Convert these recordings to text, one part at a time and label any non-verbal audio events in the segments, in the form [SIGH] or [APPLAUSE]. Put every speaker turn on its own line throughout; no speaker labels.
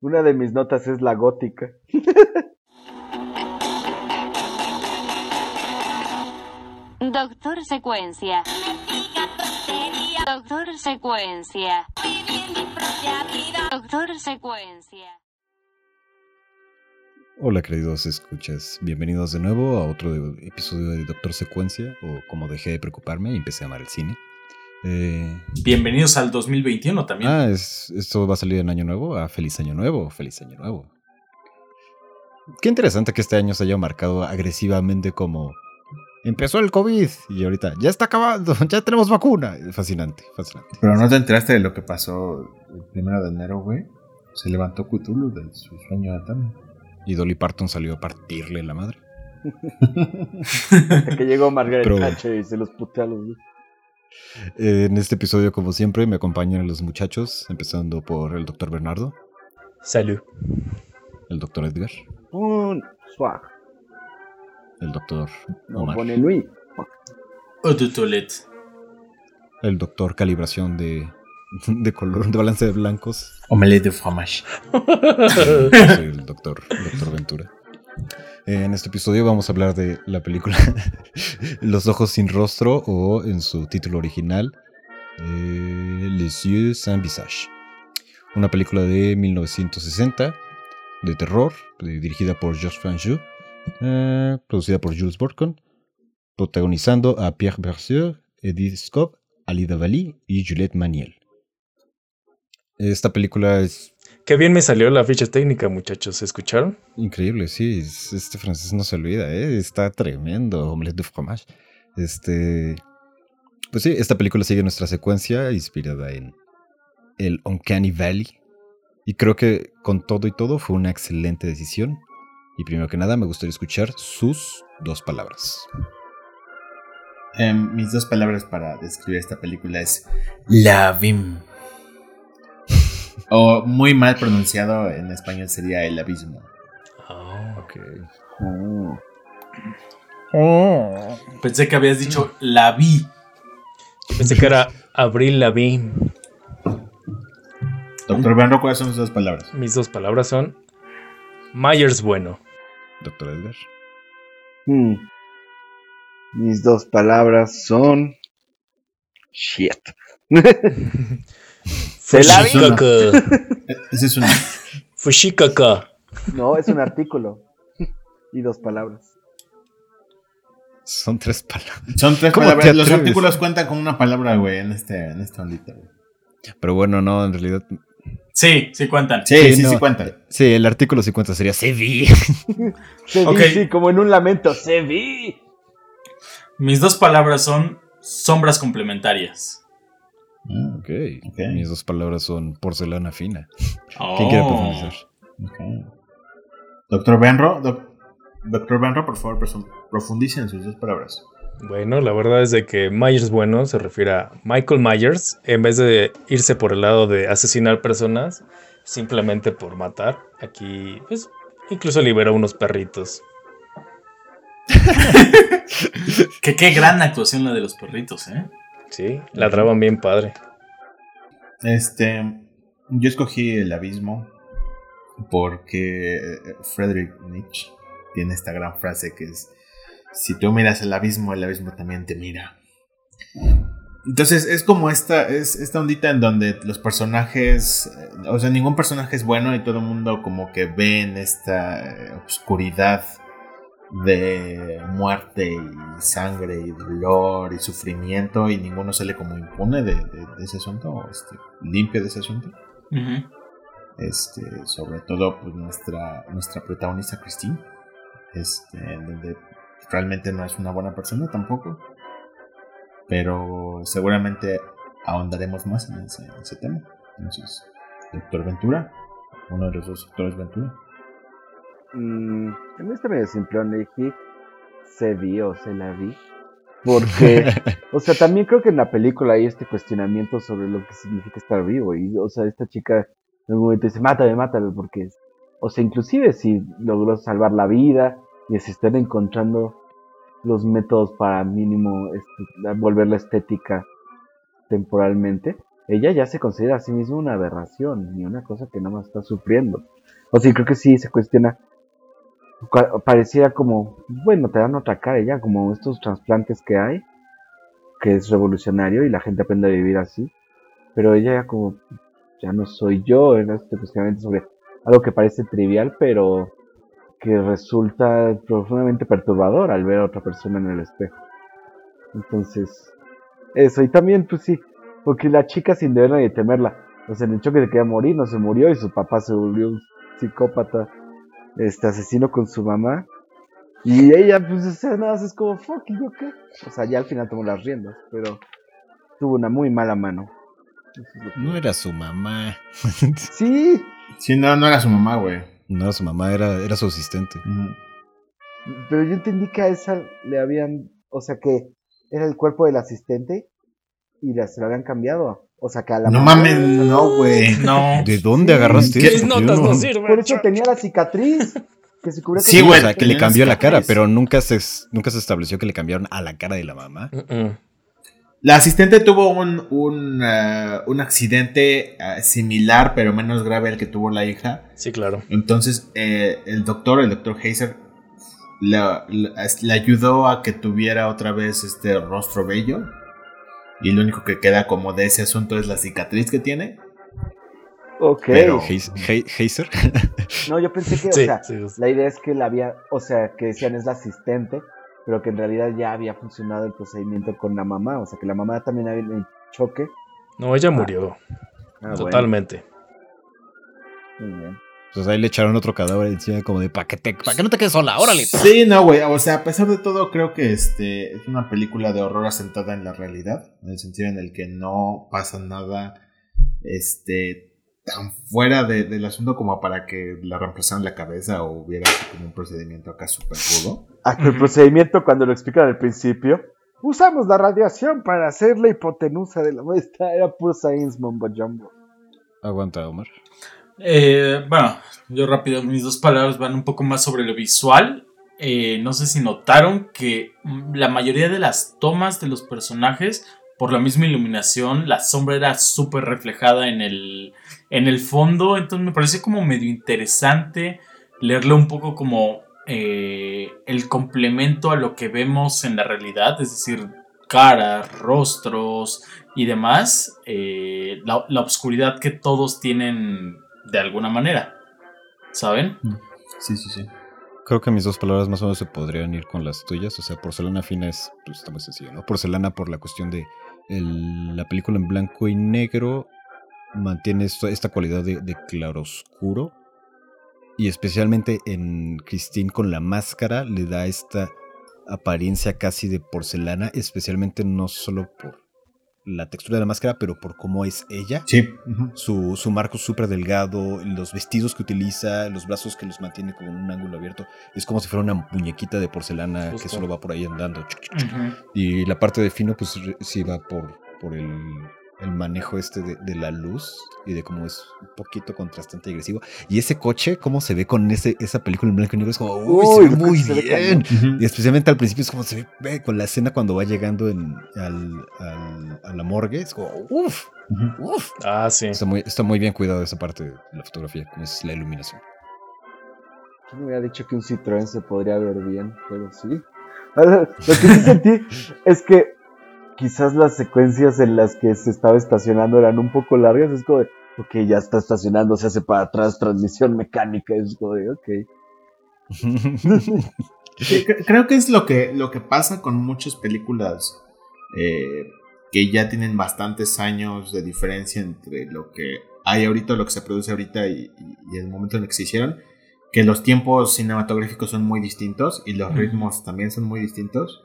Una de mis notas es la gótica.
Doctor Secuencia. Doctor Secuencia. Doctor Secuencia.
Hola queridos escuchas, bienvenidos de nuevo a otro episodio de Doctor Secuencia, o como dejé de preocuparme y empecé a amar el cine.
Eh, bienvenidos al 2021 también.
Ah, esto va a salir en Año Nuevo. Ah, feliz Año Nuevo, feliz Año Nuevo. Qué interesante que este año se haya marcado agresivamente como empezó el COVID y ahorita ya está acabando, [LAUGHS] ya tenemos vacuna. Fascinante, fascinante.
Pero no te enteraste de lo que pasó el primero de enero, güey. Se levantó Cthulhu de su sueño de Tami.
Y Dolly Parton salió a partirle la madre.
Hasta [LAUGHS] que llegó Margaret Thatcher y se los puteó a los
En este episodio, como siempre, me acompañan los muchachos, empezando por el doctor Bernardo.
Salud.
El doctor Edgar.
Un swag.
El doctor Omar.
pone Luis.
El doctor Calibración de, de color, de balance de blancos.
Omelette de fromage. [LAUGHS]
Soy el doctor, doctor Ventura. En este episodio vamos a hablar de la película [LAUGHS] Los ojos sin rostro o en su título original eh, Les yeux sans visage. Una película de 1960 de terror dirigida por Georges Franju eh, producida por Jules Borcon, protagonizando a Pierre Bercier, Edith Scott, Alida Valli y Juliette Maniel. Esta película es...
Qué bien me salió la ficha técnica, muchachos. ¿Escucharon?
Increíble, sí. Este francés no se olvida, ¿eh? Está tremendo. Omelette de fromage. Este... Pues sí, esta película sigue nuestra secuencia inspirada en el Uncanny Valley. Y creo que con todo y todo fue una excelente decisión. Y primero que nada me gustaría escuchar sus dos palabras.
Em, mis dos palabras para describir esta película es La Vim. [LAUGHS] o muy mal pronunciado en español sería el abismo.
Oh, ok.
Oh. Pensé que habías dicho la vi.
Pensé que era Abril la vi.
Doctor Benro, ¿cuáles son sus dos palabras?
Mis dos palabras son Myers bueno
doctor Edgar?
Hmm. Mis dos palabras son. Shit. [LAUGHS]
Se la vi.
Ese es un.
Fushikaka.
No, es un artículo. Y dos palabras.
Son tres palabras.
Son tres palabras. Los artículos cuentan con una palabra, güey, en este, en esta ondita, güey.
Pero bueno, no, en realidad
Sí, sí cuentan.
Sí, sí, sí, cuentan.
Sí, el artículo 50 sería se vi. [LAUGHS]
se vi, sí, como en un lamento, se vi.
Mis dos palabras son sombras complementarias.
Ah, okay. Mis dos palabras son porcelana fina. ¿Quién quiere oh. profundizar?
Doctor Benro, doctor Benro, por favor, profundice en sus dos palabras.
Bueno, la verdad es de que Myers bueno se refiere a Michael Myers, en vez de irse por el lado de asesinar personas, simplemente por matar. Aquí, pues, incluso libera unos perritos. [LAUGHS]
que qué gran actuación la de los perritos, ¿eh?
Sí, la traban bien padre.
Este, yo escogí el abismo porque Frederick Nietzsche tiene esta gran frase que es si tú miras el abismo, el abismo también te mira. Entonces es como esta, es esta ondita en donde los personajes, eh, o sea, ningún personaje es bueno y todo el mundo como que ve en esta eh, oscuridad de muerte y sangre y dolor y sufrimiento y ninguno sale como impune de, ese asunto, este, limpio de ese asunto. Este, sobre todo pues nuestra, nuestra protagonista Christine, este, donde realmente no es una buena persona tampoco. Pero seguramente ahondaremos más en ese, tema. Entonces, Doctor Ventura, uno de los dos doctores Ventura.
Mm, en este medio simple dije se vio, se la vi. Porque, [LAUGHS] o sea, también creo que en la película hay este cuestionamiento sobre lo que significa estar vivo. Y, o sea, esta chica en un momento dice, mátame, mátalo, porque, o sea, inclusive si logró salvar la vida y se están encontrando los métodos para mínimo este, volver la estética temporalmente. ella ya se considera a sí misma una aberración y una cosa que nada más está sufriendo. O sea, creo que sí se cuestiona. Pareciera como, bueno, te dan otra cara ya, como estos trasplantes que hay, que es revolucionario y la gente aprende a vivir así. Pero ella ya como, ya no soy yo, en este cuestionamiento sobre algo que parece trivial, pero que resulta profundamente perturbador al ver a otra persona en el espejo. Entonces, eso, y también, pues sí, porque la chica sin deberla ni temerla, o sea, en el choque de que iba a morir, no se murió y su papá se volvió un psicópata, este asesino con su mamá. Y ella, pues, o sea, nada más es como, fuck, ¿y yo qué? O sea, ya al final tomó las riendas, pero tuvo una muy mala mano. Es
No era su mamá. [LAUGHS]
Sí,
Sí, no, no era su mamá, güey.
No era su mamá, era, era su asistente.
Pero yo entendí que a esa le habían, o sea, que era el cuerpo del asistente y la, se lo habían cambiado. O sea, que a la
No
mamá-
mames, no, güey. [LAUGHS]
No.
¿De dónde agarraste
¿Qué
eso?
Mis notas no
no-
sirven.
Por eso tenía la cicatriz. Que se cubría
Sí,
Sí,
güey,
o sea, que le cambió la cara, pero nunca se, nunca se estableció que le cambiaron a la cara de la mamá.
La asistente tuvo un, un, eh, un accidente eh, similar, pero menos grave al que tuvo la hija.
Sí, claro.
Entonces, eh, el doctor, el doctor Heiser, le ayudó a que tuviera otra vez este rostro bello. Y lo único que queda como de ese asunto es la cicatriz que tiene.
Ok.
Pero-
Heiser.
No, yo pensé que, [LAUGHS]
Sí,
o sea,
sí, sí.
la idea es que la había, o sea, que decían es la asistente, pero que en realidad ya había funcionado el procedimiento con la mamá. O sea, que la mamá también había en choque.
No, ella murió.
Ah, bueno,
totalmente.
muy bien.
Entonces ahí le echaron otro cadáver encima como de, ¿para que, te, pa' que no te quedes sola? ¡Órale!
Sí, no, güey. O sea, a pesar de todo, creo que este es una película de horror asentada en la realidad. En el sentido en el que no pasa nada este tan fuera de- del asunto como para que la reemplazaran la cabeza o hubiera así como un procedimiento acá súper rudo.
Ah, el procedimiento cuando lo explican al principio. Usamos la radiación para hacer la hipotenusa de la muestra. Era puro science mumbo jumbo.
Aguanta, Omar.
Eh, bueno, yo rápido, mis dos palabras van un poco más sobre lo visual. Eh, no sé si notaron que mm, la mayoría de las tomas de los personajes, por la misma iluminación, la sombra era súper reflejada en el, en el fondo. Entonces me parece como medio interesante leerlo un poco como eh, el complemento a lo que vemos en la realidad, es decir, caras, rostros y demás, eh, la, la oscuridad que todos tienen de alguna manera, ¿saben?
Sí, sí, sí.
Creo que mis dos palabras más o menos se podrían ir con las tuyas. O sea, porcelana fina es, pues está muy sencillo, ¿no? Porcelana por la cuestión de la película en blanco y negro mantiene esta cualidad de, de claroscuro. Y especialmente en Christine con la máscara le da esta apariencia casi de porcelana, especialmente no solo por la textura de la máscara, pero por cómo es ella.
Sí.
Su, su marco súper delgado, los vestidos que utiliza, los brazos que los mantiene como en un ángulo abierto. Es como si fuera una muñequita de porcelana que solo va por ahí andando. Y la parte de fino, pues sí va por, por el, el manejo este de, de la luz y de cómo es un poquito contrastante y agresivo. Y ese coche, cómo se ve con ese, esa película en blanco y negro, es como, uy, se ve muy
coche se ve
bien. Y especialmente al principio es como se ve, con la escena cuando va llegando en, al, al- a la morgue. Es como, uff, uff.
Ah, sí.
Está muy, está muy bien cuidado esa parte de la fotografía, como es la iluminación.
¿Quién me hubiera dicho que un Citroën se podría ver bien? Pero sí. [LAUGHS] Lo que sí sentí es que quizás las secuencias en las que se estaba estacionando eran un poco largas. Es como de, ok, ya está estacionando, se hace para atrás, transmisión mecánica. Es como de, ok. [LAUGHS]
Creo que es lo que, lo que pasa con muchas películas eh, que ya tienen bastantes años de diferencia entre lo que hay ahorita, lo que se produce ahorita y, y- y el momento en el que se hicieron. Que los tiempos cinematográficos son muy distintos y los ritmos también son muy distintos.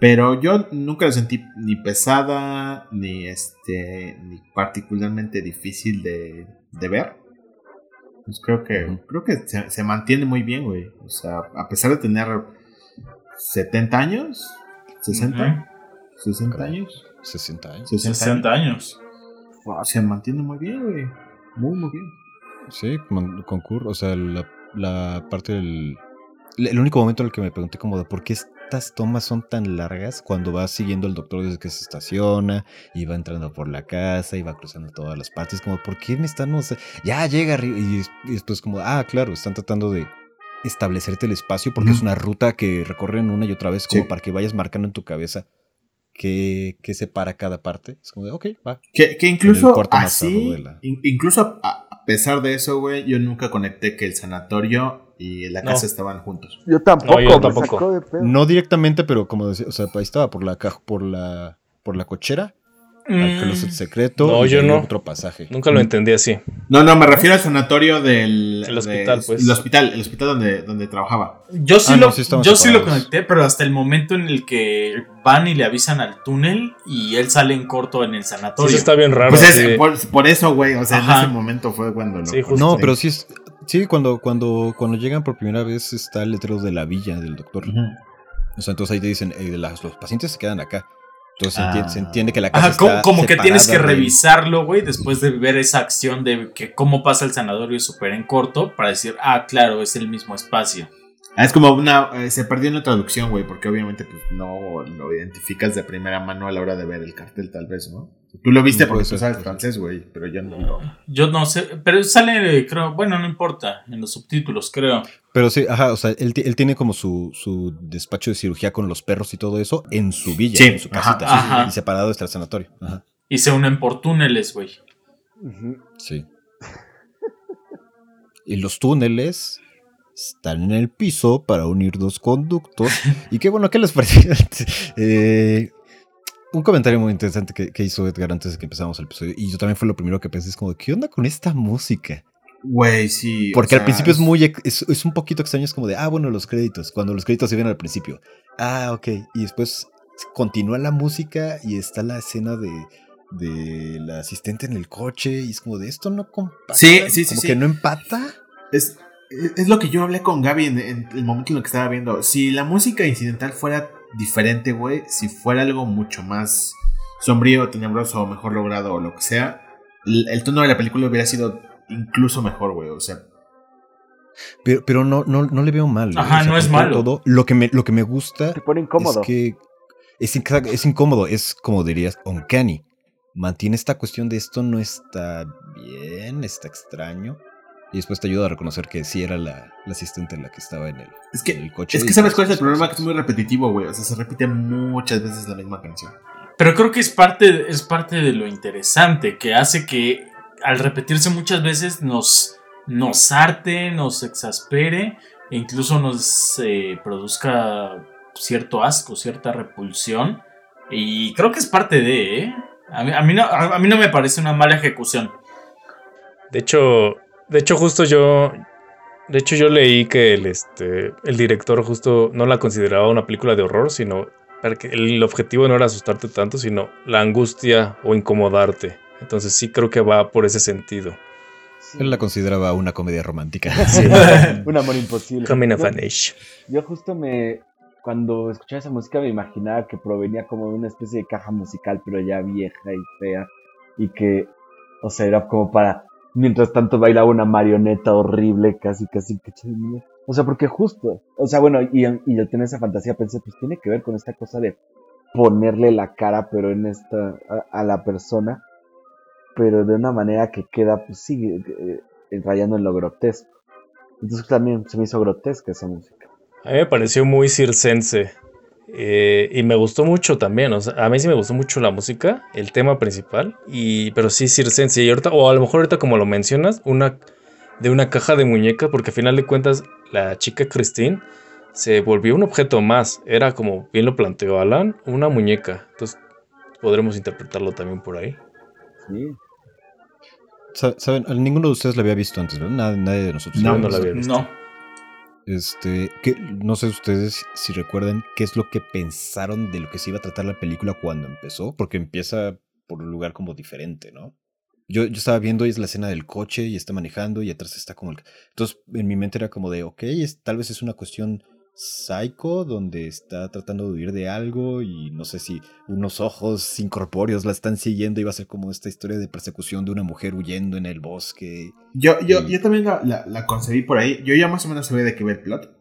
Pero yo nunca la sentí ni pesada ni este ni particularmente difícil de, de ver. Pues creo que creo que se, se mantiene muy bien, güey. O sea, a pesar de tener 70 años, 60, 60 años,
60 años.
60,
60 años.
Fuck.
se mantiene muy bien, güey. Muy muy bien.
Sí, con, concurre. O sea, la, la parte del, el único momento en el que me pregunté como de por qué estas tomas son tan largas cuando va siguiendo al doctor desde que se estaciona y va entrando por la casa y va cruzando todas las partes, como por qué me están, no sé, ya llega arriba y, des- y después como, ah, claro, están tratando de establecerte el espacio porque es una ruta que recorren una y otra vez como
Sí.
para que vayas marcando en tu cabeza qué, qué separa cada parte. Es como de, ok, va.
Que, que incluso así,
de la-
in- incluso a, a pesar de eso, güey, yo nunca conecté que el sanatorio y la
No.
casa estaban juntos.
Yo tampoco,
No, yo
me
tampoco.
sacó de pedo.
No directamente, pero como decía, o sea, ahí estaba por la caja, por la, por la cochera, al closet
Mm,
secreto.
No, yo no.
Otro pasaje.
Nunca lo entendí así.
No, no, me refiero al sanatorio del
El hospital,
de-
pues.
El hospital, el hospital donde, donde trabajaba.
Yo sí,
Ah, no,
lo,
sí
yo sí lo conecté, pero hasta el momento en el que van y le avisan al túnel y él sale en corto en el
Sí,
sanatorio.
eso está bien raro.
Pues es,
sí.
por, por eso, güey, o sea,
Ajá.
en ese momento fue cuando lo
Sí, justo.
No, pero sí es. Sí, cuando, cuando, cuando llegan por primera vez está el letrero de la villa del doctor. O sea, entonces ahí te dicen, eh, las- los pacientes se quedan acá. Entonces se,
Ah.
entiende, se entiende que la casa
Ajá,
está
como que tienes que revisarlo, güey, después de ver esa acción de que cómo pasa el sanatorio súper en corto para decir, ah, claro, es el mismo espacio.
Ah, es como una. eh, se perdió en la traducción, güey, porque obviamente pues, no lo identificas de primera mano a la hora de ver el cartel, tal vez, ¿no? Tú lo viste
No
porque
puede
tú sabes
puede
francés, güey, pero yo no lo.
Yo no sé, pero sale, creo, bueno, no importa, en los subtítulos, creo.
Pero sí, ajá, o sea, él, él tiene como su, su despacho de cirugía con los perros y todo eso en su villa,
Sí,
en su
ajá,
casita.
ajá.
Y separado está el sanatorio. Ajá,
Y se unen por túneles, güey.
Ujú.
sí. y los túneles están en el piso para unir dos conductos. [LAUGHS] y qué bueno, ¿qué les pareció? [LAUGHS] Eh, un comentario muy interesante que, que hizo Edgar antes de que empezáramos el episodio. Y yo también fue lo primero que pensé, es como, ¿qué onda con esta música?
Güey, sí.
Porque
sea,
al principio es muy, es, es un poquito extraño, es como de, ah, bueno, los créditos, cuando los créditos se vienen al principio. Ah, ok. Y después continúa la música y está la escena de, de la asistente en el coche y es como de, esto no compata.
Sí, sí, sí,
Como
sí.
que no empata.
Es, es lo que yo hablé con Gaby en, en el momento en el que estaba viendo. Si la música incidental fuera diferente, güey, si fuera algo mucho más sombrío, tenebroso o mejor logrado o lo que sea, el, el tono de la película hubiera sido incluso mejor, güey. O sea,
Pero, pero no, no, no le veo mal.
Ajá, no es malo.
Todo, lo, que me, lo que me gusta
Te pone incómodo.
es que es, es incómodo, es como dirías, uncanny. Mantiene esta cuestión de esto no está bien, está extraño. Y después te ayuda a reconocer que sí era la, la asistente la que estaba en el,
es que,
en el coche.
es que sabes cuál es el problema, que es muy repetitivo, güey. O sea, se repite muchas veces la misma canción.
Pero creo que es parte, es parte de lo interesante, que hace que al repetirse muchas veces nos, nos arte, nos exaspere e incluso nos eh, produzca cierto asco, cierta repulsión. Y creo que es parte de, ¿eh? A mí, a mí no, a, a mí no me parece una mala ejecución.
De hecho, de hecho, justo yo. De hecho, yo leí que el, este, el director justo no la consideraba una película de horror, sino que el objetivo no era asustarte tanto, sino la angustia o incomodarte. Entonces sí creo que va por ese sentido.
Sí.
Él la consideraba una comedia romántica. [LAUGHS]
Sí, [LAUGHS] un amor imposible.
Coming of age.
Yo justo me, cuando escuchaba esa música me imaginaba que provenía como de una especie de caja musical, pero ya vieja y fea. Y que, o sea, era como para, mientras tanto bailaba una marioneta horrible, casi, casi que. O sea, porque justo, o sea, bueno, y, y al tener esa fantasía pensé, pues tiene que ver con esta cosa de ponerle la cara, pero en esta, a, a la persona, pero de una manera que queda, pues sí, eh, eh, rayando en lo grotesco. Entonces también se me hizo grotesca esa música.
A mí me pareció muy circense. Eh, y me gustó mucho también. O sea, a mí sí me gustó mucho la música, el tema principal. Y, pero sí circense. Y ahorita, o a lo mejor ahorita como lo mencionas, una de una caja de muñeca, porque a final de cuentas la chica Christine se volvió un objeto más. Era como bien lo planteó Alan, una muñeca. Entonces podremos interpretarlo también por ahí.
Sí.
Sa- Saben, a ninguno de ustedes la había visto antes, ¿verdad? Nadie, nadie de nosotros.
No,
la
no la había visto.
No.
Este, que, no sé ustedes si recuerdan qué es lo que pensaron de lo que se iba a tratar la película cuando empezó, porque empieza por un lugar como diferente, ¿no? Yo, yo estaba viendo y es la escena del coche y está manejando y atrás está como el... Entonces en mi mente era como de, ok, es, tal vez es una cuestión psycho donde está tratando de huir de algo y no sé si unos ojos incorpóreos la están siguiendo y va a ser como esta historia de persecución de una mujer huyendo en el bosque.
Yo, yo, yo también la, la, la concebí por ahí. Yo ya más o menos sabía de qué ver el plot.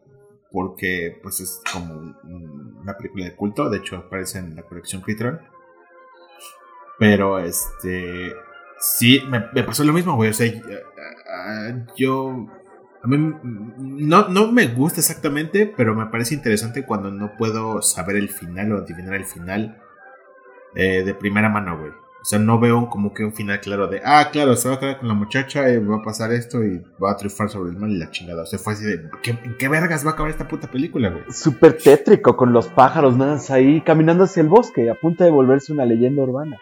porque pues es como un- una película de culto, de hecho aparece en la colección Criterion. Pero este sí me, me pasó lo mismo, güey, o sea, yo a mí mm, no, no me gusta exactamente, pero me parece interesante cuando no puedo saber el final o adivinar el final eh, de primera mano, güey. O sea, no veo como que un final claro de, ah, claro, se va a quedar con la muchacha va a pasar esto y va a triunfar sobre el mal y la chingada. O sea, fue así de, ¿qué, ¿en qué vergas va a acabar esta puta película, güey?
Súper tétrico con los pájaros nada ahí caminando hacia el bosque, a punto de volverse una leyenda urbana.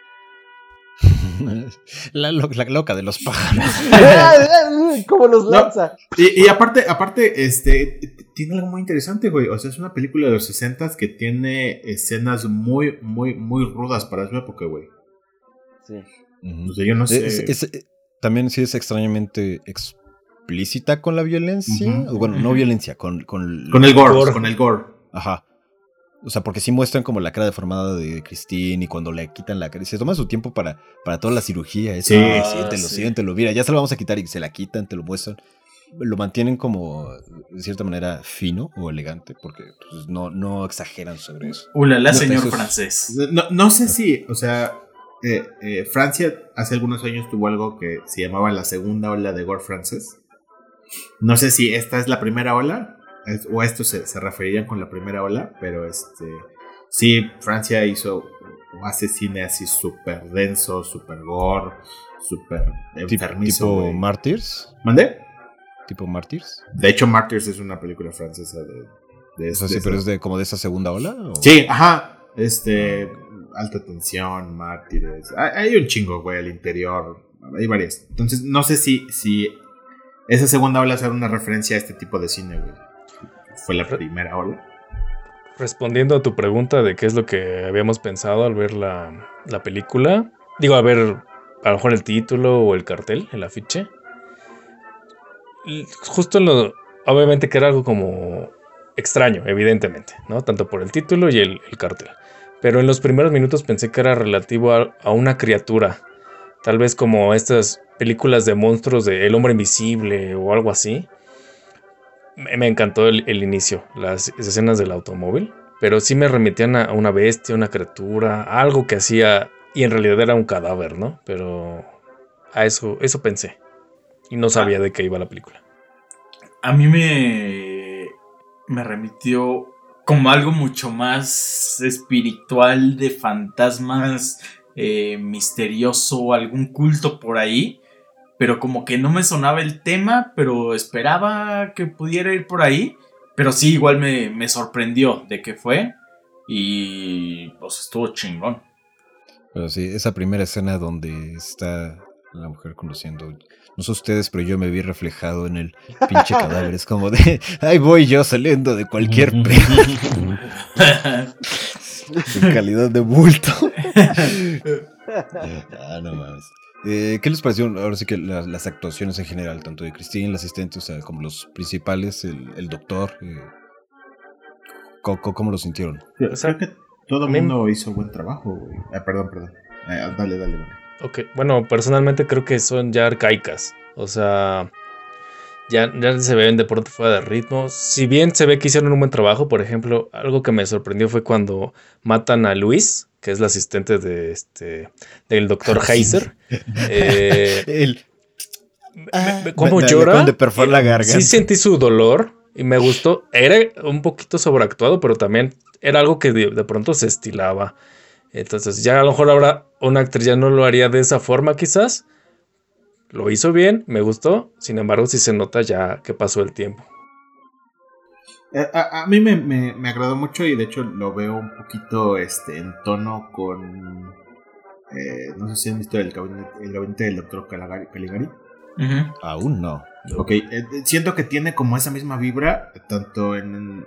[LAUGHS]
la, lo- la loca de los pájaros. [LAUGHS]
¿Cómo los lanza?
Y, y aparte, aparte, este, tiene algo muy interesante, güey. O sea, es una película de los 60 que tiene escenas muy, muy, muy rudas para su época, güey.
Sí.
Ujú.
O sea, yo no sé.
Es- es- eh, también sí es extrañamente explícita con la violencia. Bueno, no violencia, con, con,
con el gore,
gore.
con el gore.
Ajá. O sea, porque sí muestran como la cara deformada de Christine y cuando le quitan la cara. y Se toma su tiempo para, para toda la cirugía. Es,
Sí.
"Ah,
Ah,
siéntelo,
sí.
siéntelo. Mira, ya se lo vamos a quitar y se la quitan, te lo muestran. Lo mantienen como, de cierta manera, fino o elegante, porque pues, no, no exageran sobre eso.
Ulala,
No,
señor
eso
francés.
No, no sé si, o sea, eh, eh, Francia hace algunos años tuvo algo que se llamaba la segunda ola de gore francés. No sé si esta es la primera ola es- o esto se, se referirían con la primera ola, pero este sí, Francia hizo o hace cine así súper denso, súper gore, súper enfermizo.
tipo. Martyrs.
¿Mandé?
Tipo Martyrs.
De hecho, Martyrs es una película francesa de, de,
O sea,
de
sí,
esa-
pero es de como de esa segunda ola. ¿o?
Sí, ajá. Este. Alta tensión, mártires. Hay, hay un chingo, güey, al interior. Hay varias. Entonces, no sé si, si esa segunda ola será una referencia a este tipo de cine, güey. Fue la primera ola.
Respondiendo a tu pregunta de qué es lo que habíamos pensado al ver la, la película, digo, a ver a lo mejor el título o el cartel, el afiche. Justo lo, obviamente que era algo como extraño, evidentemente, ¿no? Tanto por el título y el, el cartel. Pero en los primeros minutos pensé que era relativo a, a una criatura, tal vez como estas películas de monstruos de El hombre invisible o algo así. Me, encantó el, el inicio, las escenas del automóvil, pero sí me remitían a una bestia, una criatura, algo que hacía y en realidad era un cadáver, ¿no? Pero a eso, eso pensé y no sabía de qué iba la película.
A mí me, me remitió como algo mucho más espiritual de fantasmas, eh, misterioso, algún culto por ahí. Pero como que no me sonaba el tema, pero esperaba que pudiera ir por ahí. Pero sí, igual me, me sorprendió de que fue. Y pues estuvo chingón.
Pero sí, esa primera escena donde está la mujer conociendo. No sé ustedes, pero yo me vi reflejado en el pinche [LAUGHS] cadáver. Es como de. Ahí voy yo saliendo de cualquier [LAUGHS] [LAUGHS] en calidad de bulto. ah, no mames. Eh, ¿Qué les pareció ahora sí que la- las actuaciones en general, tanto de Christine, la asistente, o sea, como los principales, el, el doctor? eh, ¿cómo, lo sintieron?
O sea,
creo que todo el mundo hizo buen trabajo, güey. Ah, perdón, perdón. Eh, dale, dale, dale.
Ok, bueno, personalmente creo que son ya arcaicas. O sea, ya, ya se ven de pronto fuera de ritmo. Si bien se ve que hicieron un buen trabajo, por ejemplo, algo que me sorprendió fue cuando matan a Luis, que es la asistente de este del doctor Heiser. [LAUGHS] Eh,
El,
me- ¿Cómo llora?
la garganta.
Sí sentí su dolor y me gustó. Era un poquito sobreactuado, pero también era algo que de, de pronto se estilaba. Entonces ya a lo mejor ahora una actriz ya no lo haría de esa forma quizás. Lo hizo bien, me gustó. Sin embargo, sí se nota ya que pasó el tiempo.
Eh, A, a mí me, me- me agradó mucho y de hecho lo veo un poquito este, en tono con... eh, no sé si han visto el gabinete, el gabinete del doctor Caligari.
Aún no.
Ok, eh, siento que tiene como esa misma vibra, tanto en... en-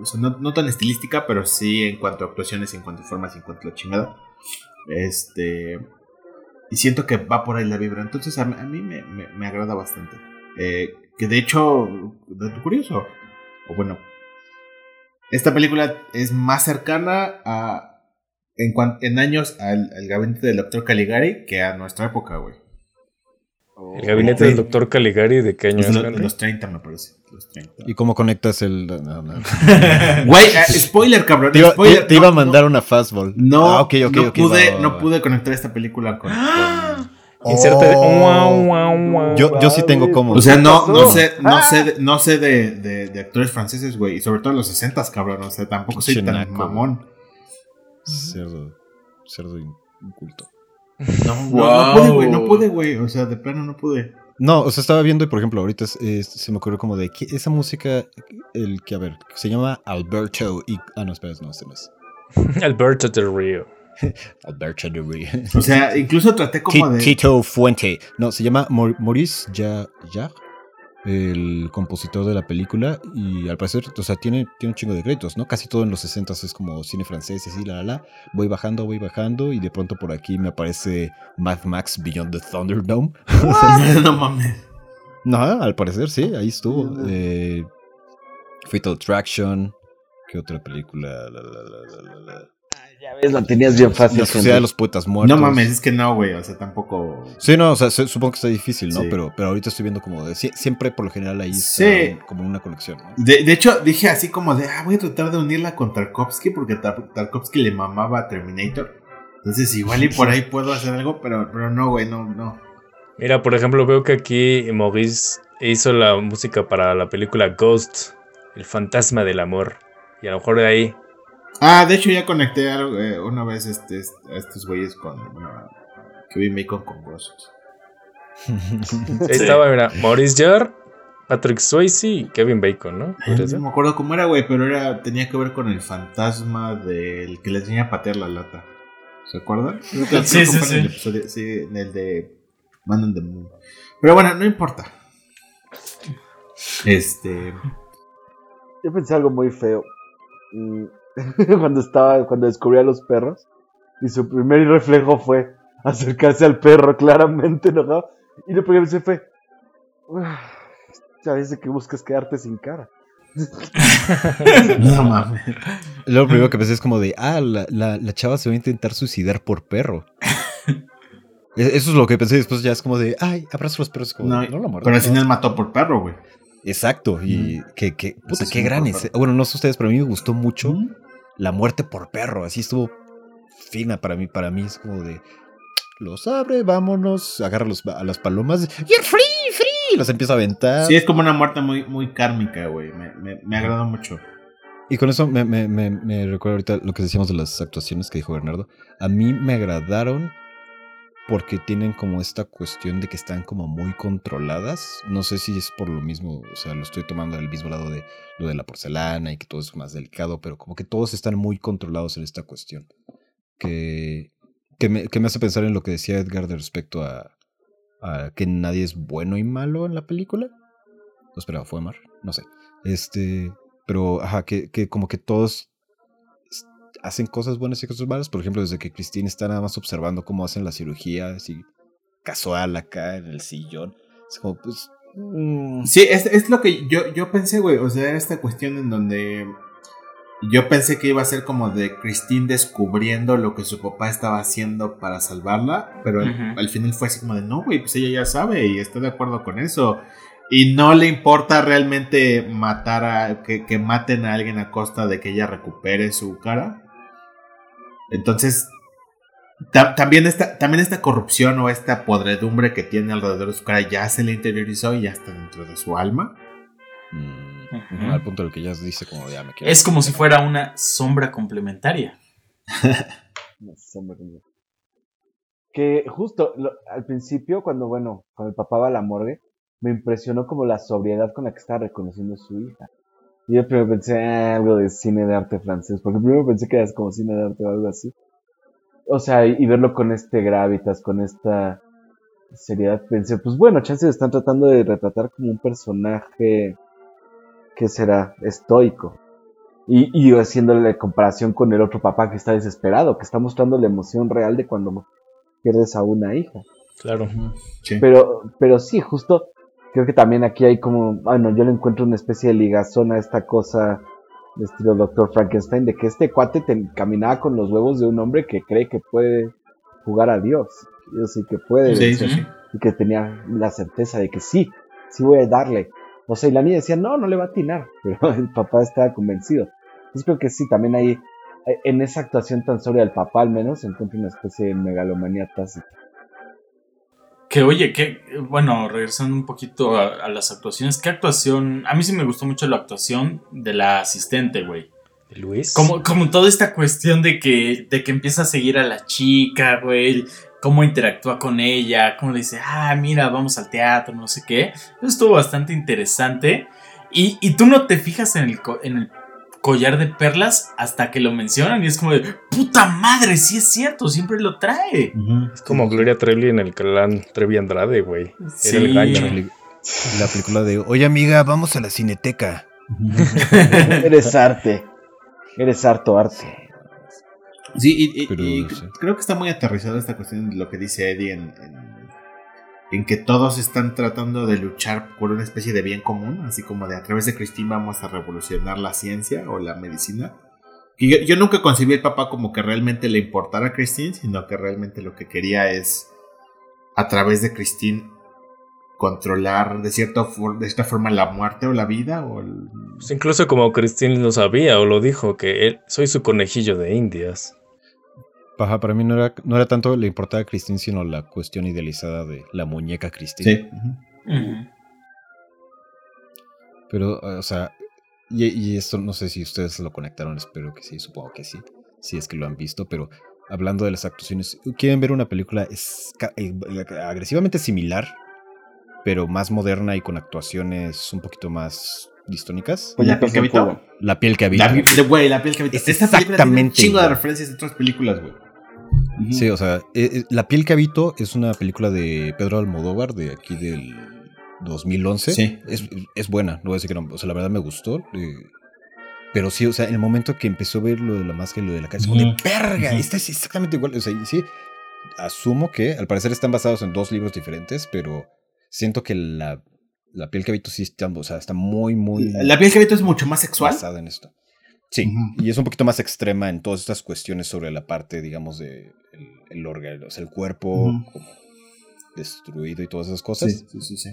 o sea, no, no tan estilística, pero sí en cuanto a actuaciones, en cuanto a formas, en cuanto a la chingada. Este... Y siento que va por ahí la vibra. Entonces a mí, a mí me, me- me agrada bastante. Eh, que de hecho, dato curioso, o bueno, esta película es más cercana a... En, cuan- en años al, al gabinete del doctor Caligari que a nuestra época, güey.
Oh.
El gabinete del doctor Caligari, ¿de qué año
Los,
es,
los- los 30, me parece. Los 30.
¿Y cómo conectas el.? no, no. [LAUGHS]
Güey, eh, spoiler, cabrón.
Te iba,
spoiler,
te- te iba a
no,
mandar una fastball.
No,
Ah,
no, pude,
va, va,
no
va.
pude conectar esta película con. con-
Inserte.
Oh.
Guau, guau, guau.
Yo- yo sí tengo como-
O sea, no, no sé, no
Ah.
sé, de, no sé de, de, de actores franceses, güey. Y sobre todo en los 60, cabrón. O sea, tampoco soy tan mamón.
Cerdo. Cerdo inculto.
No, no,
Wow.
no pude, güey. No pude, güey. O sea, de plano no pude.
No, o sea, estaba viendo y por ejemplo, ahorita es- es- se me ocurrió como de que esa música, el que, a ver, se llama Alberto y... Ah, no, espera, no, este no es. [LAUGHS]
Alberto del Río.
Alberto de Río.
O sea, incluso traté como de.
Tito Fuente. No, se llama Maurice Ja- Jarre, el compositor de la película. Y al parecer, o sea, tiene, tiene un chingo de créditos, ¿no? Casi todo en los 60 es como cine francés y así, la, la, la. Voy bajando, voy bajando. Y de pronto por aquí me aparece Mad Max Beyond the Thunderdome. [LAUGHS]
no mames.
No, al parecer sí, ahí estuvo. Eh, Fatal Attraction. ¿Qué otra película? La, la, la, la, la, la.
Ya ves, lo tenías bien fácil.
La Sociedad de los Poetas Muertos.
No mames, es que no, güey. O sea, tampoco.
Sí, no, o sea, se- supongo que está difícil, ¿no?
Sí.
Pero, pero ahorita estoy viendo como de. sie- Siempre por lo general ahí está
Sí.
como una conexión, ¿no?
De, de hecho, dije así como de, ah, voy a tratar de unirla con Tarkovsky porque Tar- Tarkovsky le mamaba a Terminator. Entonces, igual y por ahí [LAUGHS] puedo hacer algo, pero, pero no, güey, no, no.
Mira, por ejemplo, veo que aquí Maurice hizo la música para la película Ghost, el fantasma del amor. Y a lo mejor de ahí.
Ah, de hecho ya conecté algo, eh, una vez este, este- a estos güeyes con bueno, Kevin Bacon con Ghost. [LAUGHS]
Ahí
Sí.
estaba, mira, Maurice Jarre, Patrick Swayze y Kevin Bacon, ¿no?
No me acuerdo cómo era, güey, pero era tenía que ver con el fantasma del que le enseña a patear la lata. ¿Se acuerdan? [LAUGHS]
Sí, sí,
fue en el
sí.
episodio- sí, en el de Man on the Moon. Pero bueno, no importa. Este.
Yo pensé algo muy feo. Mm, [LAUGHS] cuando estaba, cuando descubrí a los perros. Y su primer reflejo fue acercarse al perro, claramente enojado. Y lo primero que pensé fue. "Uf, Ya dice que buscas quedarte sin cara. [LAUGHS]
No mames.
Lo primero que pensé es como de, ah, la, la, la chava se va a intentar suicidar por perro. [LAUGHS] E- Eso es lo que pensé después ya es como de, ay, abrazo a los perros. Como,
No,
no, lo muerdas,
pero al
no".
final mató por perro, güey.
Exacto, y que, que, puta,
Asesino
qué gran escena. Bueno, no sé ustedes, pero a mí me gustó mucho
¿Mm?
La muerte por perro. Así estuvo fina para mí. Para mí es como de, los abre, vámonos, agarra los- a las palomas, you're free, free, los empieza a aventar.
Sí, es como una muerte muy, muy kármica, güey. Me, me, me agradó mucho.
Y con eso me, me, me, me recuerda ahorita lo que decíamos de las actuaciones que dijo Bernardo. A mí me agradaron porque tienen como esta cuestión de que están como muy controladas. No sé si es por lo mismo, o sea, lo estoy tomando del mismo lado de lo de la porcelana y que todo es más delicado, pero como que todos están muy controlados en esta cuestión. Que, que, me, hace pensar en lo que decía Edgar de respecto a, a que nadie es bueno y malo en la película. No espera, fue Mar, no sé. Este, pero ajá, que, que como que todos hacen cosas buenas y cosas malas. Por ejemplo, desde que Christine está nada más observando cómo hacen la cirugía, así casual acá en el sillón. Es como, pues. mm,
Sí, es, es lo que yo, yo pensé, güey. O sea, era esta cuestión en donde yo pensé que iba a ser como de Christine descubriendo lo que su papá estaba haciendo para salvarla. Pero al, al final fue así como de no, güey, pues ella ya sabe y está de acuerdo con eso. Y no le importa realmente matar a. que, que maten a alguien a costa de que ella recupere su cara. Entonces. ta- también, esta, también esta corrupción o esta podredumbre que tiene alrededor de su cara ya se le interiorizó y ya está dentro de su alma.
mm, al punto en el que ya dice como, ya me quiero.
Es como si fuera una sombra complementaria.
Sé, hombre, no. Que justo lo- al principio, cuando, bueno, cuando el papá va a la morgue, me impresionó como la sobriedad con la que estaba reconociendo a su hija. Y yo primero pensé, "Ah, algo de cine de arte francés, porque primero pensé que era como cine de arte o algo así. O sea, y, y verlo con este gravitas, con esta seriedad, pensé, pues bueno, chances están tratando de retratar como un personaje que será estoico. Y, y haciéndole comparación con el otro papá que está desesperado, que está mostrando la emoción real de cuando pierdes a una hija.
Claro.
Sí.
Pero, pero sí, justo creo que también aquí hay como, bueno, yo le encuentro una especie de ligazón a esta cosa de estilo Doctor Frankenstein, de que este cuate te caminaba con los huevos de un hombre que cree que puede jugar a Dios. Yo sí que puede.
Sí,
vencer.
sí, sí.
y que tenía la certeza de que sí, sí voy a darle. O sea, y la niña decía, no, no le va a atinar, [LAUGHS] pero el papá estaba convencido. Entonces creo que sí, también ahí, eh, en esa actuación tan sobria del papá al menos, se encuentra una especie de megalomanía tácita.
Que oye, que bueno, regresando un poquito a, a las actuaciones, ¿qué actuación? A mí sí me gustó mucho la actuación de la asistente, güey.
Luis.
Como, como toda esta cuestión de que, de que empieza a seguir a la chica, güey. Cómo interactúa con ella, cómo le dice, ah, mira, vamos al teatro, no sé qué. Eso estuvo bastante interesante. Y, y tú no te fijas en el, en el collar de perlas hasta que lo mencionan y es como de, puta madre, sí es cierto, siempre lo trae.
Es como Gloria Trevi en el clan Trevi Andrade, güey.
Sí.
Era el
La,
gancho.
la película de, oye amiga, vamos a la cineteca. [LAUGHS]
Eres arte. Eres harto arte.
Sí, y, y-
Pero,
y
sí.
creo que está muy aterrizada esta cuestión de lo que dice Eddie en, en, en que todos están tratando de luchar por una especie de bien común, así como de a través de Christine vamos a revolucionar la ciencia o la medicina. Yo, nunca concebí al papá como que realmente le importara a Christine, sino que realmente lo que quería es a través de Christine controlar de cierta, de forma la muerte o la vida o
Pues incluso como Christine lo sabía o lo dijo, que él, soy su conejillo de indias.
Paja, para mí no era, no era tanto le importaba a Christine, sino la cuestión idealizada de la muñeca Christine.
Sí.
Pero, o sea, y, y esto no sé si ustedes lo conectaron, espero que sí, supongo que sí, si es que lo han visto, pero hablando de las actuaciones, ¿quieren ver una película eh, agresivamente similar, pero más moderna y con actuaciones un poquito más distónicas?
Pues
¿La piel que?
Cuba.
La piel que habita.
La, güey, la piel que habita.
Es
Esta película tiene un
exactamente
chingo de referencias de otras películas, güey.
Sí, o sea, eh, eh, La piel que habito es una película de Pedro Almodóvar, de aquí del 2011.
Sí.
Es, es buena, no voy a decir que no, o sea, la verdad me gustó. eh, pero sí, o sea, en el momento que empezó a ver lo de la máscara y lo de la cara, es como de verga,
Ujú.
esta es exactamente igual. O sea, sí, asumo que al parecer están basados en dos libros diferentes, pero siento que la, la piel que habito sí está, o sea, está muy, muy
La piel que habita es mucho más sexual.
basada en esto. Sí, y es un poquito más extrema en todas estas cuestiones sobre la parte, digamos, de el, el órgano, o sea, el cuerpo como destruido y todas esas cosas.
Sí, sí, sí, sí.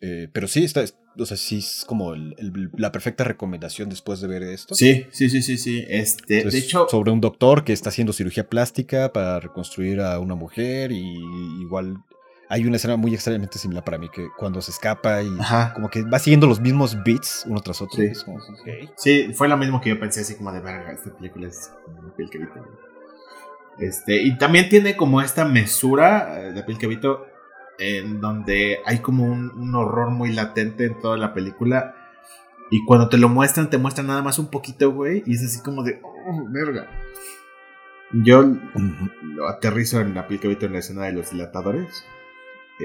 Eh, pero sí, está, es- o sea, sí es como el- el- la perfecta recomendación después de ver esto.
Sí, sí, sí, sí, sí. Este,
Es
de hecho,
sobre un doctor que está haciendo cirugía plástica para reconstruir a una mujer y igual hay una escena muy extrañamente similar para mí que cuando se escapa y
Ajá.
como que va siguiendo los mismos beats uno tras otro.
Sí.
Es como, ok.
sí, fue lo mismo que yo pensé, así como de verga, esta película es como la piel que habita. güey". Este, y también tiene como esta mesura eh, de piel que habito en donde hay como un, un horror muy latente en toda la película. Y cuando te lo muestran, te muestran nada más un poquito, güey. Y es así como de, oh, verga. Yo lo aterrizo en la piel que en la escena de los dilatadores.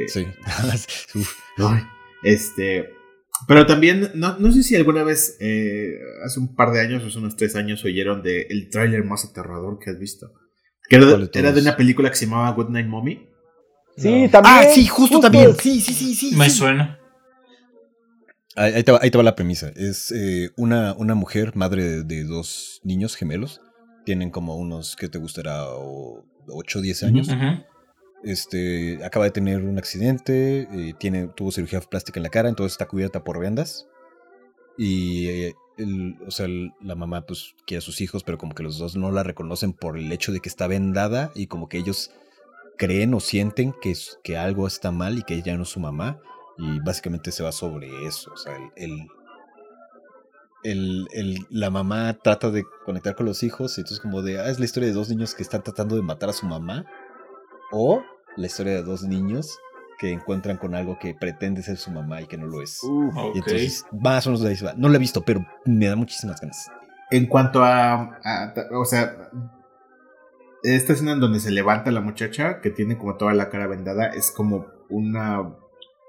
Sí. [LAUGHS]
Este. Pero también, no, no sé si alguna vez, eh, hace un par de años, o hace unos tres años, oyeron de el tráiler más aterrador que has visto. Que era,
¿Cuál de
era de
todos?
una película que se llamaba Good Night Mommy.
Sí,
No.
también.
Ah, sí, justo también. Sí, sí, sí, sí.
Me
sí.
suena.
Ahí, ahí te va, ahí te va la premisa. Es eh, una, una mujer, madre de, de dos niños gemelos. Tienen como unos, ¿qué te gustará? 8 o 10 años.
Ujú.
Este, acaba de tener un accidente, eh, tiene, tuvo cirugía plástica en la cara, entonces está cubierta por vendas. Y, eh, el- o sea, el- la mamá pues quiere a sus hijos, pero como que los dos no la reconocen por el hecho de que está vendada y como que ellos creen o sienten que, que algo está mal y que ella no es su mamá. Y básicamente se va sobre eso. O sea, el- el- el- la mamá trata de conectar con los hijos y entonces como de, ah, es la historia de dos niños que están tratando de matar a su mamá. O la historia de dos niños que encuentran con algo que pretende ser su mamá y que no lo es.
Uf.
Y entonces, más o menos de ahí se va. No la he visto, pero me da muchísimas ganas.
En cuanto a, a- O sea. Esta escena en donde se levanta la muchacha, que tiene como toda la cara vendada, es como una.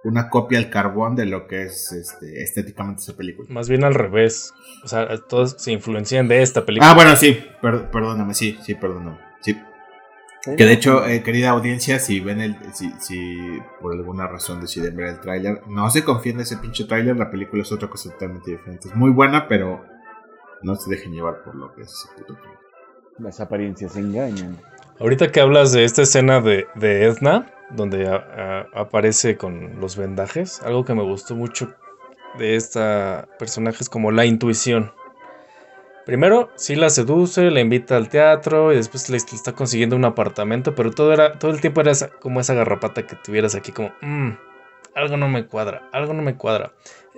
Una copia al carbón de lo que es este, estéticamente esa película.
Más bien al revés. O sea, todos se influencian de esta película.
Ah, bueno, sí, per- perdóname, sí, sí, perdóname. Sí, Que de hecho, eh, querida audiencia, si ven el, si, si por alguna razón deciden ver el tráiler, no se confíen en ese pinche tráiler, la película es otra cosa totalmente diferente. Es muy buena, pero no se dejen llevar por lo que es ese puto tráiler.
Las apariencias engañan.
Ahorita que hablas de esta escena de, de Edna, donde a- a- aparece con los vendajes. Algo que me gustó mucho de esta personaje es como la intuición. Primero, sí la seduce, la invita al teatro y después le, está consiguiendo un apartamento, pero todo, era, todo el tiempo era como esa garrapata que tuvieras aquí, como, "Mm, algo no me cuadra, algo no me cuadra.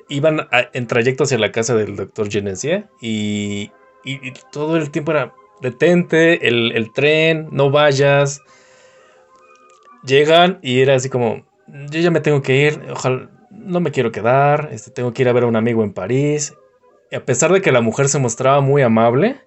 Iban en trayecto hacia la casa del doctor Genesier y todo el tiempo era, detente, el, el tren, no vayas. Llegan y era así como, yo ya me tengo que ir, ojalá, no me quiero quedar, este, tengo que ir a ver a un amigo en París. Y a pesar de que la mujer se mostraba muy amable,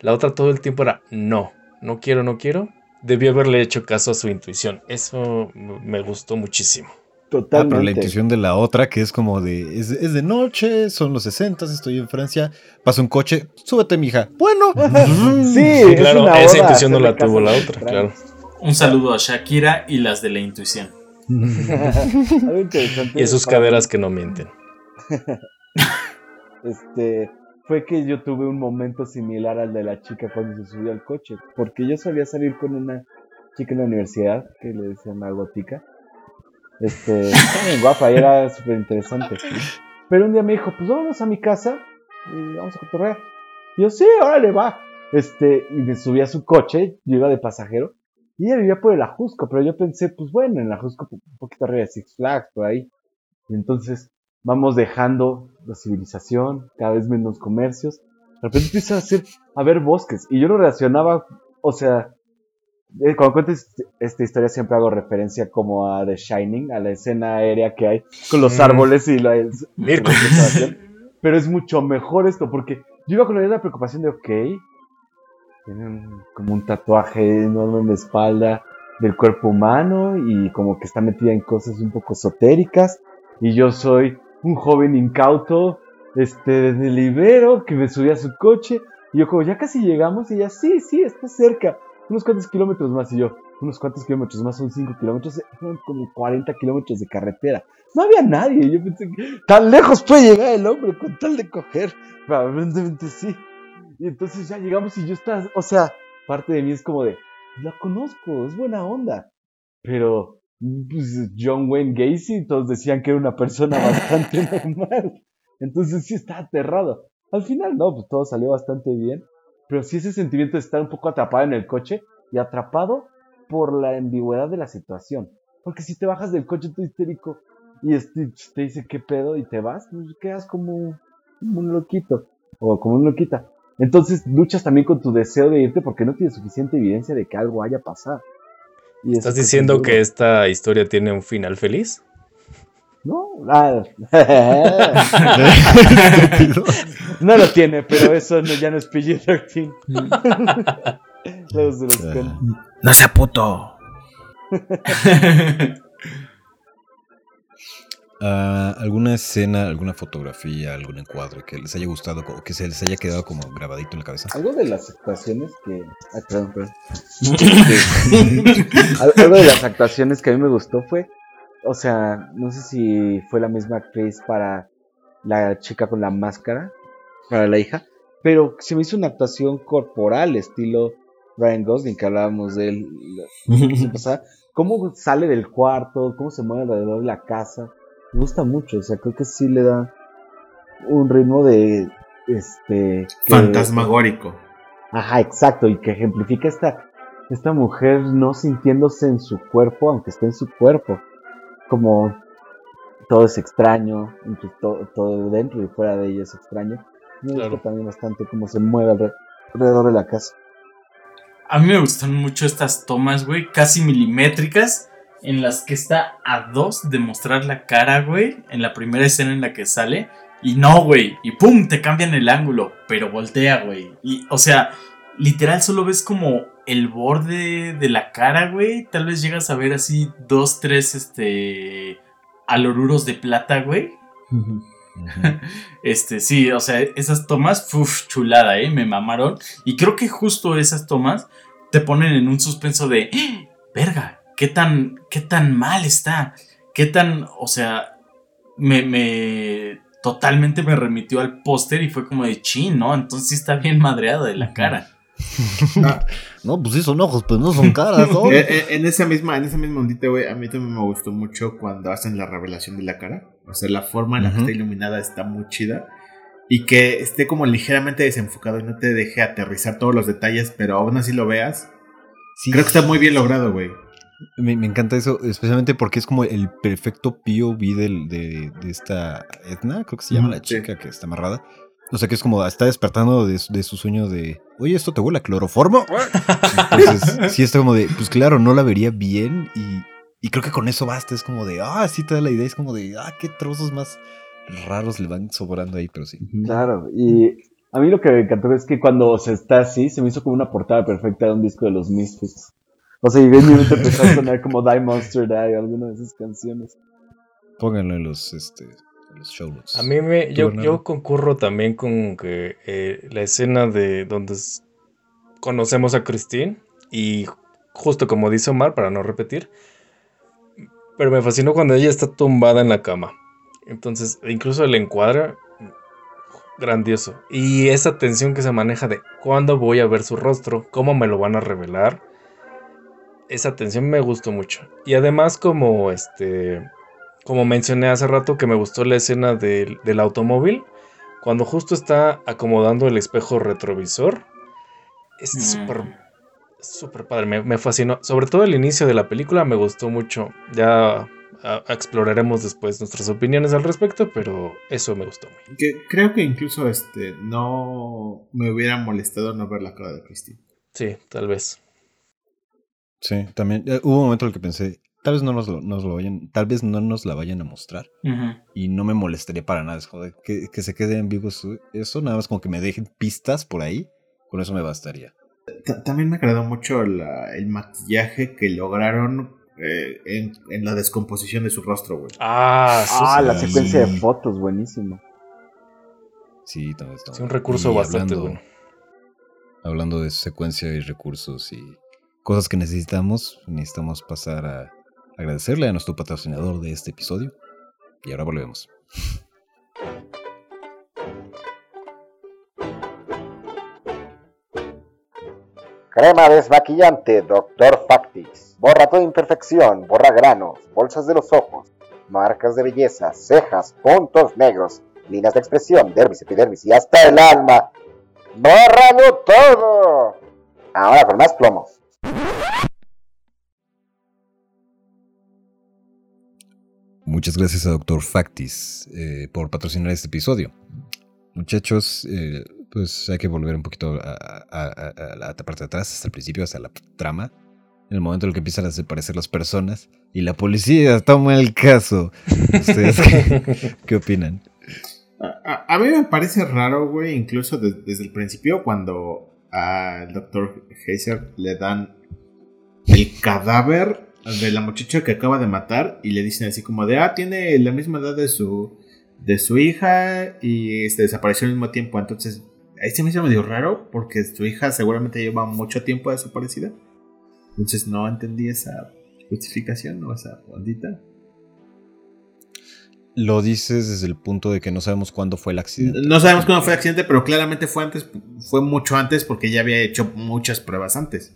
la otra todo el tiempo era, no, no quiero, no quiero. Debió haberle hecho caso a su intuición. Eso me gustó muchísimo.
Ah, pero la
Totalmente.
intuición de la otra, que es como de, es, es de noche, son los 60, estoy en Francia, pasa un coche, súbete, mija. Bueno, [LAUGHS]
sí,
Sí,
es
claro,
una
esa intuición no la tuvo la otra,
extraños.
Un saludo a Shakira y las de la intuición. [LAUGHS] [LAUGHS]
Y sus caderas que no mienten.
Este, fue que yo tuve un momento similar al de la chica cuando se subió al coche. Porque yo solía salir con una chica en la universidad que le decían la gótica. Este, [LAUGHS] bien guapa y era súper interesante. Pero un día me dijo, pues vámonos a mi casa y vamos a cotorrear. Y yo, sí, órale, va. Este, y me subí a su coche, yo iba de pasajero, y ella vivía por el Ajusco, pero yo pensé, pues bueno, en el Ajusco, un poquito arriba de Six Flags, por ahí. Y entonces vamos dejando la civilización, cada vez menos comercios. De repente empieza a hacer, a ver bosques, y yo lo relacionaba, o sea, eh, cuando cuento est- esta historia siempre hago referencia como a The Shining, a la escena aérea que hay con los árboles y la. [LAUGHS] Pero es mucho mejor esto, porque yo iba con la preocupación de, ok, tiene un- como un tatuaje enorme en la espalda del cuerpo humano y como que está metida en cosas un poco esotéricas. Y yo soy un joven incauto, este, de Libero, que me subí a su coche. Y yo como, ya casi llegamos. Y ella, sí, sí, está cerca. Unos cuantos kilómetros más. Y yo, unos cuantos kilómetros más son 5 kilómetros. Como 40 kilómetros de carretera. No había nadie. Yo pensé tan lejos puede llegar el hombre con tal de coger. Probablemente sí. Y entonces ya llegamos y yo estaba, o sea, parte de mí es como de, la conozco, es buena onda. Pero pues, John Wayne Gacy, todos decían que era una persona bastante [LAUGHS] normal. Entonces sí estaba aterrado. Al final no, pues todo salió bastante bien. Pero sí ese sentimiento de estar un poco atrapado en el coche y atrapado por la ambigüedad de la situación. Porque si te bajas del coche todo histérico y este te dice qué pedo y te vas, pues quedas como, como un loquito o como un loquita. Entonces luchas también con tu deseo de irte porque no tienes suficiente evidencia de que algo haya pasado. Y
¿Estás diciendo que esta historia tiene un final feliz?
No, Ah, [LAUGHS] no lo tiene, pero eso no- ya no es PG-13. [LAUGHS] Luego se los cuento.
No sea puto. [LAUGHS]
Ah, ¿Alguna escena, alguna fotografía, algún encuadre que les haya gustado o que se les haya quedado como grabadito en la cabeza?
Algo de las actuaciones que. Ay, perdón, perdón. Al- [LAUGHS] Algo de las actuaciones que a mí me gustó fue. O sea, no sé si fue la misma actriz para la chica con la máscara, para la hija, pero se me hizo una actuación corporal, estilo Ryan Gosling, que hablábamos de él. [LAUGHS] Cómo sale del cuarto, cómo se mueve alrededor de la casa. Me gusta mucho, o sea, creo que sí le da un ritmo de. Este. que-
Fantasmagórico.
Ajá, exacto, y que ejemplifica esta, esta mujer no sintiéndose en su cuerpo, aunque esté en su cuerpo. Como todo es extraño, todo, todo dentro y fuera de ella es extraño. Me gusta
Claro.
también bastante cómo se mueve alre- alrededor de la casa.
A mí me gustan mucho estas tomas, güey, casi milimétricas, en las que está a dos de mostrar la cara, güey, en la primera escena en la que sale. Y no, güey, y pum, te cambian el ángulo, pero voltea, güey. Y, o sea, literal solo ves como el borde de la cara, güey. Tal vez llegas a ver así dos, tres, este, aloruros de plata, güey. [LAUGHS] Este, sí, o sea, esas tomas, uff, chulada, ¿eh? Me mamaron. Y creo que justo esas tomas te ponen en un suspenso de, ¡Ah! verga, ¿qué tan, qué tan mal está? ¿Qué tan, o sea, me, me, totalmente me remitió al póster y fue como de chin, ¿no? Entonces sí está bien madreada de la cara. [LAUGHS]
No, pues sí son ojos, pero no son caras, ¿no? [LAUGHS]
eh, eh, en esa misma, en esa misma ondita, güey, a mí también me gustó mucho cuando hacen la revelación de la cara. O sea, la forma en la que está iluminada está muy chida. Y que esté como ligeramente desenfocado y no te deje aterrizar todos los detalles, pero aún así lo veas.
Sí.
Creo que está muy bien logrado, güey.
Me, me encanta eso, especialmente porque es como el perfecto POV del, de, de esta Edna, creo que se llama la
sí.
chica que está amarrada. O sea que es como está despertando de, su- de su sueño de, oye, ¿esto te huele a cloroformo? Entonces, [LAUGHS] sí está como de, pues claro, no la vería bien y, y creo que con eso basta. Es como de, ah, sí te da la idea, es como de, ah, qué trozos más raros le van sobrando ahí, pero sí.
Claro, y a mí lo que me encantó es que cuando se está así, se me hizo como una portada perfecta de un disco de los Misfits. O sea, y de momento [LAUGHS] empezó a sonar como Die Monster Die o alguna de esas canciones.
Pónganlo en los, este, en los show notes.
A mí me,
¿Tú,
yo, yo concurro también con que eh, la escena de donde conocemos a Christine y justo como dice Omar, para no repetir, pero me fascinó cuando ella está tumbada en la cama. Entonces, incluso el encuadre, grandioso. Y esa tensión que se maneja de cuándo voy a ver su rostro, cómo me lo van a revelar. Esa tensión me gustó mucho. Y además, como este como mencioné hace rato que me gustó la escena del, del automóvil, cuando justo está acomodando el espejo retrovisor, es
Mm.
súper, súper padre, me, me fascinó. Sobre todo el inicio de la película me gustó mucho. Ya a- exploraremos después nuestras opiniones al respecto, pero eso me gustó. mucho.
Que creo que incluso este no me hubiera molestado no ver la cara de Christine.
Sí, tal vez.
Sí, también eh, hubo un momento en el que pensé, tal vez no nos lo, nos lo vayan, tal vez no nos la vayan a mostrar y no me molestaría para nada, es joder, que, que se quede en vivo su- eso, nada más como que me dejen pistas por ahí, con eso me bastaría.
Ta- También me agradó mucho la- el maquillaje que lograron eh, en, en la descomposición de su rostro, güey.
Ah,
Ah, la
sí.
secuencia de fotos, buenísimo.
Sí, también está
sí, un recurso
Y
bastante
hablando,
bueno.
Hablando de secuencia y recursos y cosas que necesitamos, necesitamos pasar a agradecerle a nuestro patrocinador de este episodio. Y ahora volvemos.
Crema desmaquillante Dr. Factis. Borra toda imperfección, borra granos, bolsas de los ojos, marcas de belleza, cejas, puntos negros, líneas de expresión, dermis, epidermis y hasta el alma. ¡Bórralo todo! Ahora con más plomos.
Muchas gracias a Dr. Factis eh, por patrocinar este episodio. Muchachos, eh, pues hay que volver un poquito a, a- a- a la parte de atrás, hasta el principio, hasta la trama. En el momento en el que empiezan a desaparecer las personas y la policía toma el caso. ¿Ustedes qué, [LAUGHS] qué opinan?
A, a- a mí me parece raro, güey, incluso de- desde el principio, cuando al doctor Heiser le dan el cadáver de la muchacha que acaba de matar y le dicen así como de, ah, tiene la misma edad de su, de su hija y este, desapareció al mismo tiempo. Entonces, ahí se me hizo medio raro porque su hija seguramente lleva mucho tiempo desaparecida. Entonces no entendí esa justificación o esa ondita.
Lo dices desde el punto de que no sabemos cuándo fue el accidente.
No sabemos cuándo fue el accidente, pero claramente fue antes, fue mucho antes porque ya había hecho muchas pruebas antes.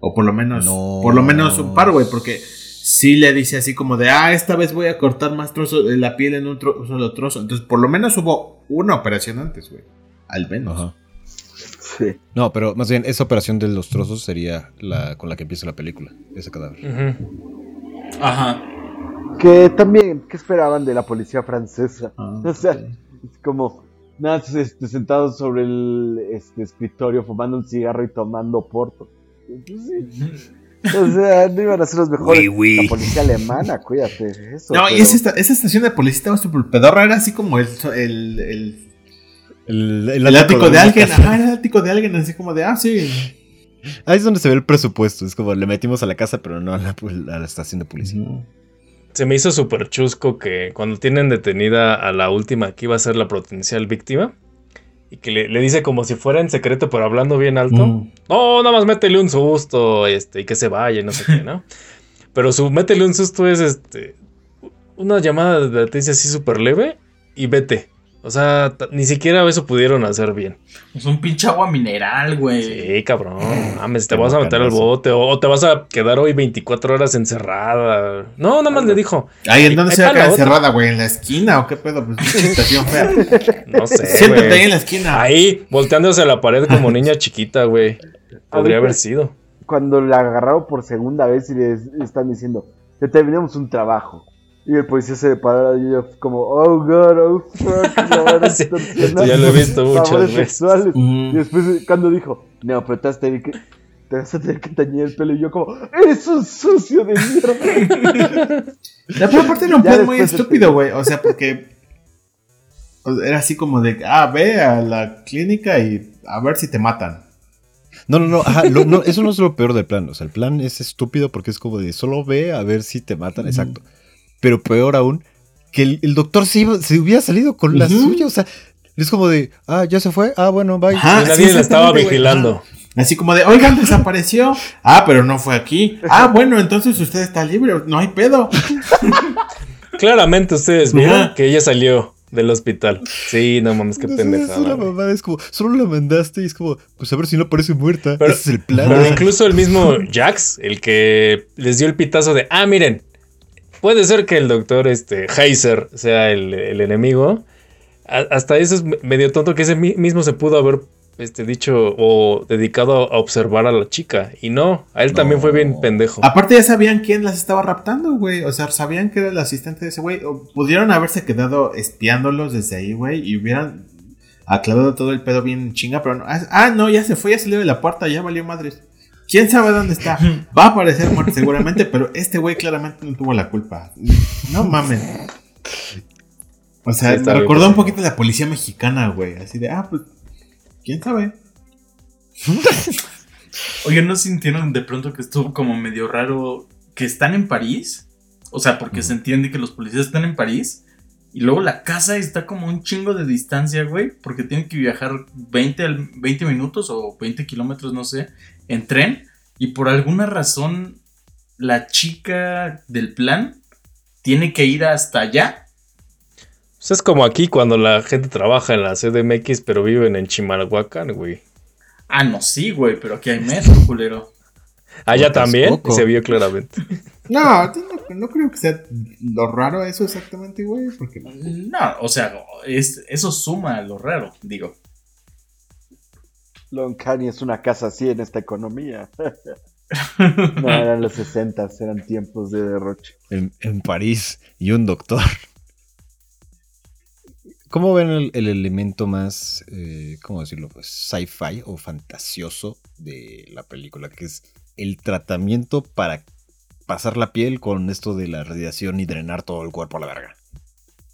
O por lo menos,
No.
por lo menos un par, güey, porque sí le dice así como de, ah, esta vez voy a cortar más trozos de la piel en un tro- solo trozo. Entonces, por lo menos hubo una operación antes, güey. Al menos.
Ajá.
Sí.
No, pero más bien, esa operación de los trozos sería la con la que empieza la película, ese cadáver.
Ajá.
Que también, ¿qué esperaban de la policía francesa?
Ah, [LAUGHS]
O sea, es como, nada, este, sentados sobre el este, escritorio fumando un cigarro y tomando porto. Pues sí. [LAUGHS] O sea, no iban a ser los mejores.
Oui, oui.
La policía alemana, cuídate eso.
No, y esa, esta- esa estación de policía estaba súper pedorra, era así como el, el, el,
El,
el ático de alguien. Ajá, era el ático de alguien, así como de, ah, sí.
Ahí es donde se ve el presupuesto. Es como le metimos a la casa, pero no a la, a la estación de policía.
Se me hizo súper chusco que cuando tienen detenida a la última que iba a ser la potencial víctima y que le, le dice como si fuera en secreto pero hablando bien alto.
Mm.
No, nada más métele un susto este, y que se vaya y no sé qué, ¿no? [LAUGHS] Pero su métele un susto es este una llamada de advertencia así súper leve y vete. O sea, ni siquiera eso pudieron hacer bien.
Es un pinche agua mineral, güey.
Sí, cabrón. Mames, te vas a meter al bote o te vas a quedar hoy 24 horas encerrada. No, nada más le dijo.
Ay, ¿en dónde se va a quedar encerrada, güey? ¿En la esquina o qué pedo? Pues estación fea. [LAUGHS]
No sé.
Siéntate
güey.
ahí en la esquina.
Ahí, volteándose a la pared como [LAUGHS] niña chiquita, güey. Podría haber sido.
Cuando la agarraron por segunda vez y le le están diciendo, te terminamos un trabajo. Y el policía se paró y yo como, oh god, oh fuck, [LAUGHS]
Sí, esto ya lo he visto [LAUGHS] muchas
sexuales.
Mm.
Y después cuando dijo, no, pero te vas a tener que, te vas a tener que tañer el pelo. Y yo como, eres un sucio de mierda. [LAUGHS]
La peor parte era un plan muy estúpido, güey. O sea, porque o sea, era así como de, ah, ve a la clínica y a ver si te matan.
No, no, no, ajá, lo- no, eso no es lo peor del plan. O sea, el plan es estúpido porque es como de solo ve a ver si te matan, exacto. Pero peor aún, que el, el doctor se, iba- se hubiera salido con la
Ujú.
suya. O sea, es como de, ah, ya se fue, ah, bueno, bye.
Ajá. Ah, sí,
nadie la estaba vigilando.
Así como de, oigan, desapareció. [LAUGHS] Ah, pero no fue aquí. Ah, bueno, entonces usted está libre. No hay pedo. [LAUGHS]
Claramente ustedes vieron
Ajá.
que ella salió del hospital. Sí, no mames, qué
Entonces,
pendejada.
Es una mamada, es como, solo la mandaste y es como, pues a ver si no parece muerta.
Pero-
Ese es el plan.
Pero [LAUGHS] incluso el mismo Jax, el que les dio el pitazo de, ah, miren, puede ser que el doctor este, Heiser sea el, el enemigo. A- hasta eso es me- medio tonto que ese mi- mismo se pudo haber este, dicho o dedicado a observar a la chica. Y no, a él también fue bien pendejo.
Aparte ya sabían quién las estaba raptando, güey. O sea, sabían que era el asistente de ese güey. O pudieron haberse quedado espiándolos desde ahí, güey. Y hubieran aclarado todo el pedo bien chinga. Pero no. Ah, no, ya se fue, ya salió de la puerta, ya valió madres. ¿Quién sabe dónde está? Va a aparecer muerto seguramente, pero este güey claramente no tuvo la culpa. No mames. O sea,
Sí, está
me
bien
recordó un poquito la policía mexicana, güey. Así de, ah, pues, ¿quién sabe?
Oye, ¿no sintieron de pronto que estuvo como medio raro que están en París? O sea, porque se entiende que los policías están en París. Y luego la casa está como un chingo de distancia, güey. Porque tienen que viajar 20, al- 20 minutos o 20 kilómetros, no sé, en tren. Y por alguna razón, la chica del plan tiene que ir hasta allá.
Pues es como aquí cuando la gente trabaja en la CDMX pero viven en Chimalhuacán, güey.
Ah, no, sí, güey, pero aquí hay metro, [LAUGHS] culero.
Allá
Texcoco.
también se vio claramente. [LAUGHS]
No, no, no creo que sea lo raro eso exactamente, güey. Porque
No, o sea, es, eso suma a lo raro, digo.
Loncani es una casa así en esta economía. [LAUGHS] no, eran los 60, eran tiempos de derroche.
en, en París y un doctor. ¿Cómo ven el, el elemento más, eh, cómo decirlo, pues sci-fi o fantasioso de la película? Que es el tratamiento para pasar la piel con esto de la radiación y drenar todo el cuerpo a la verga.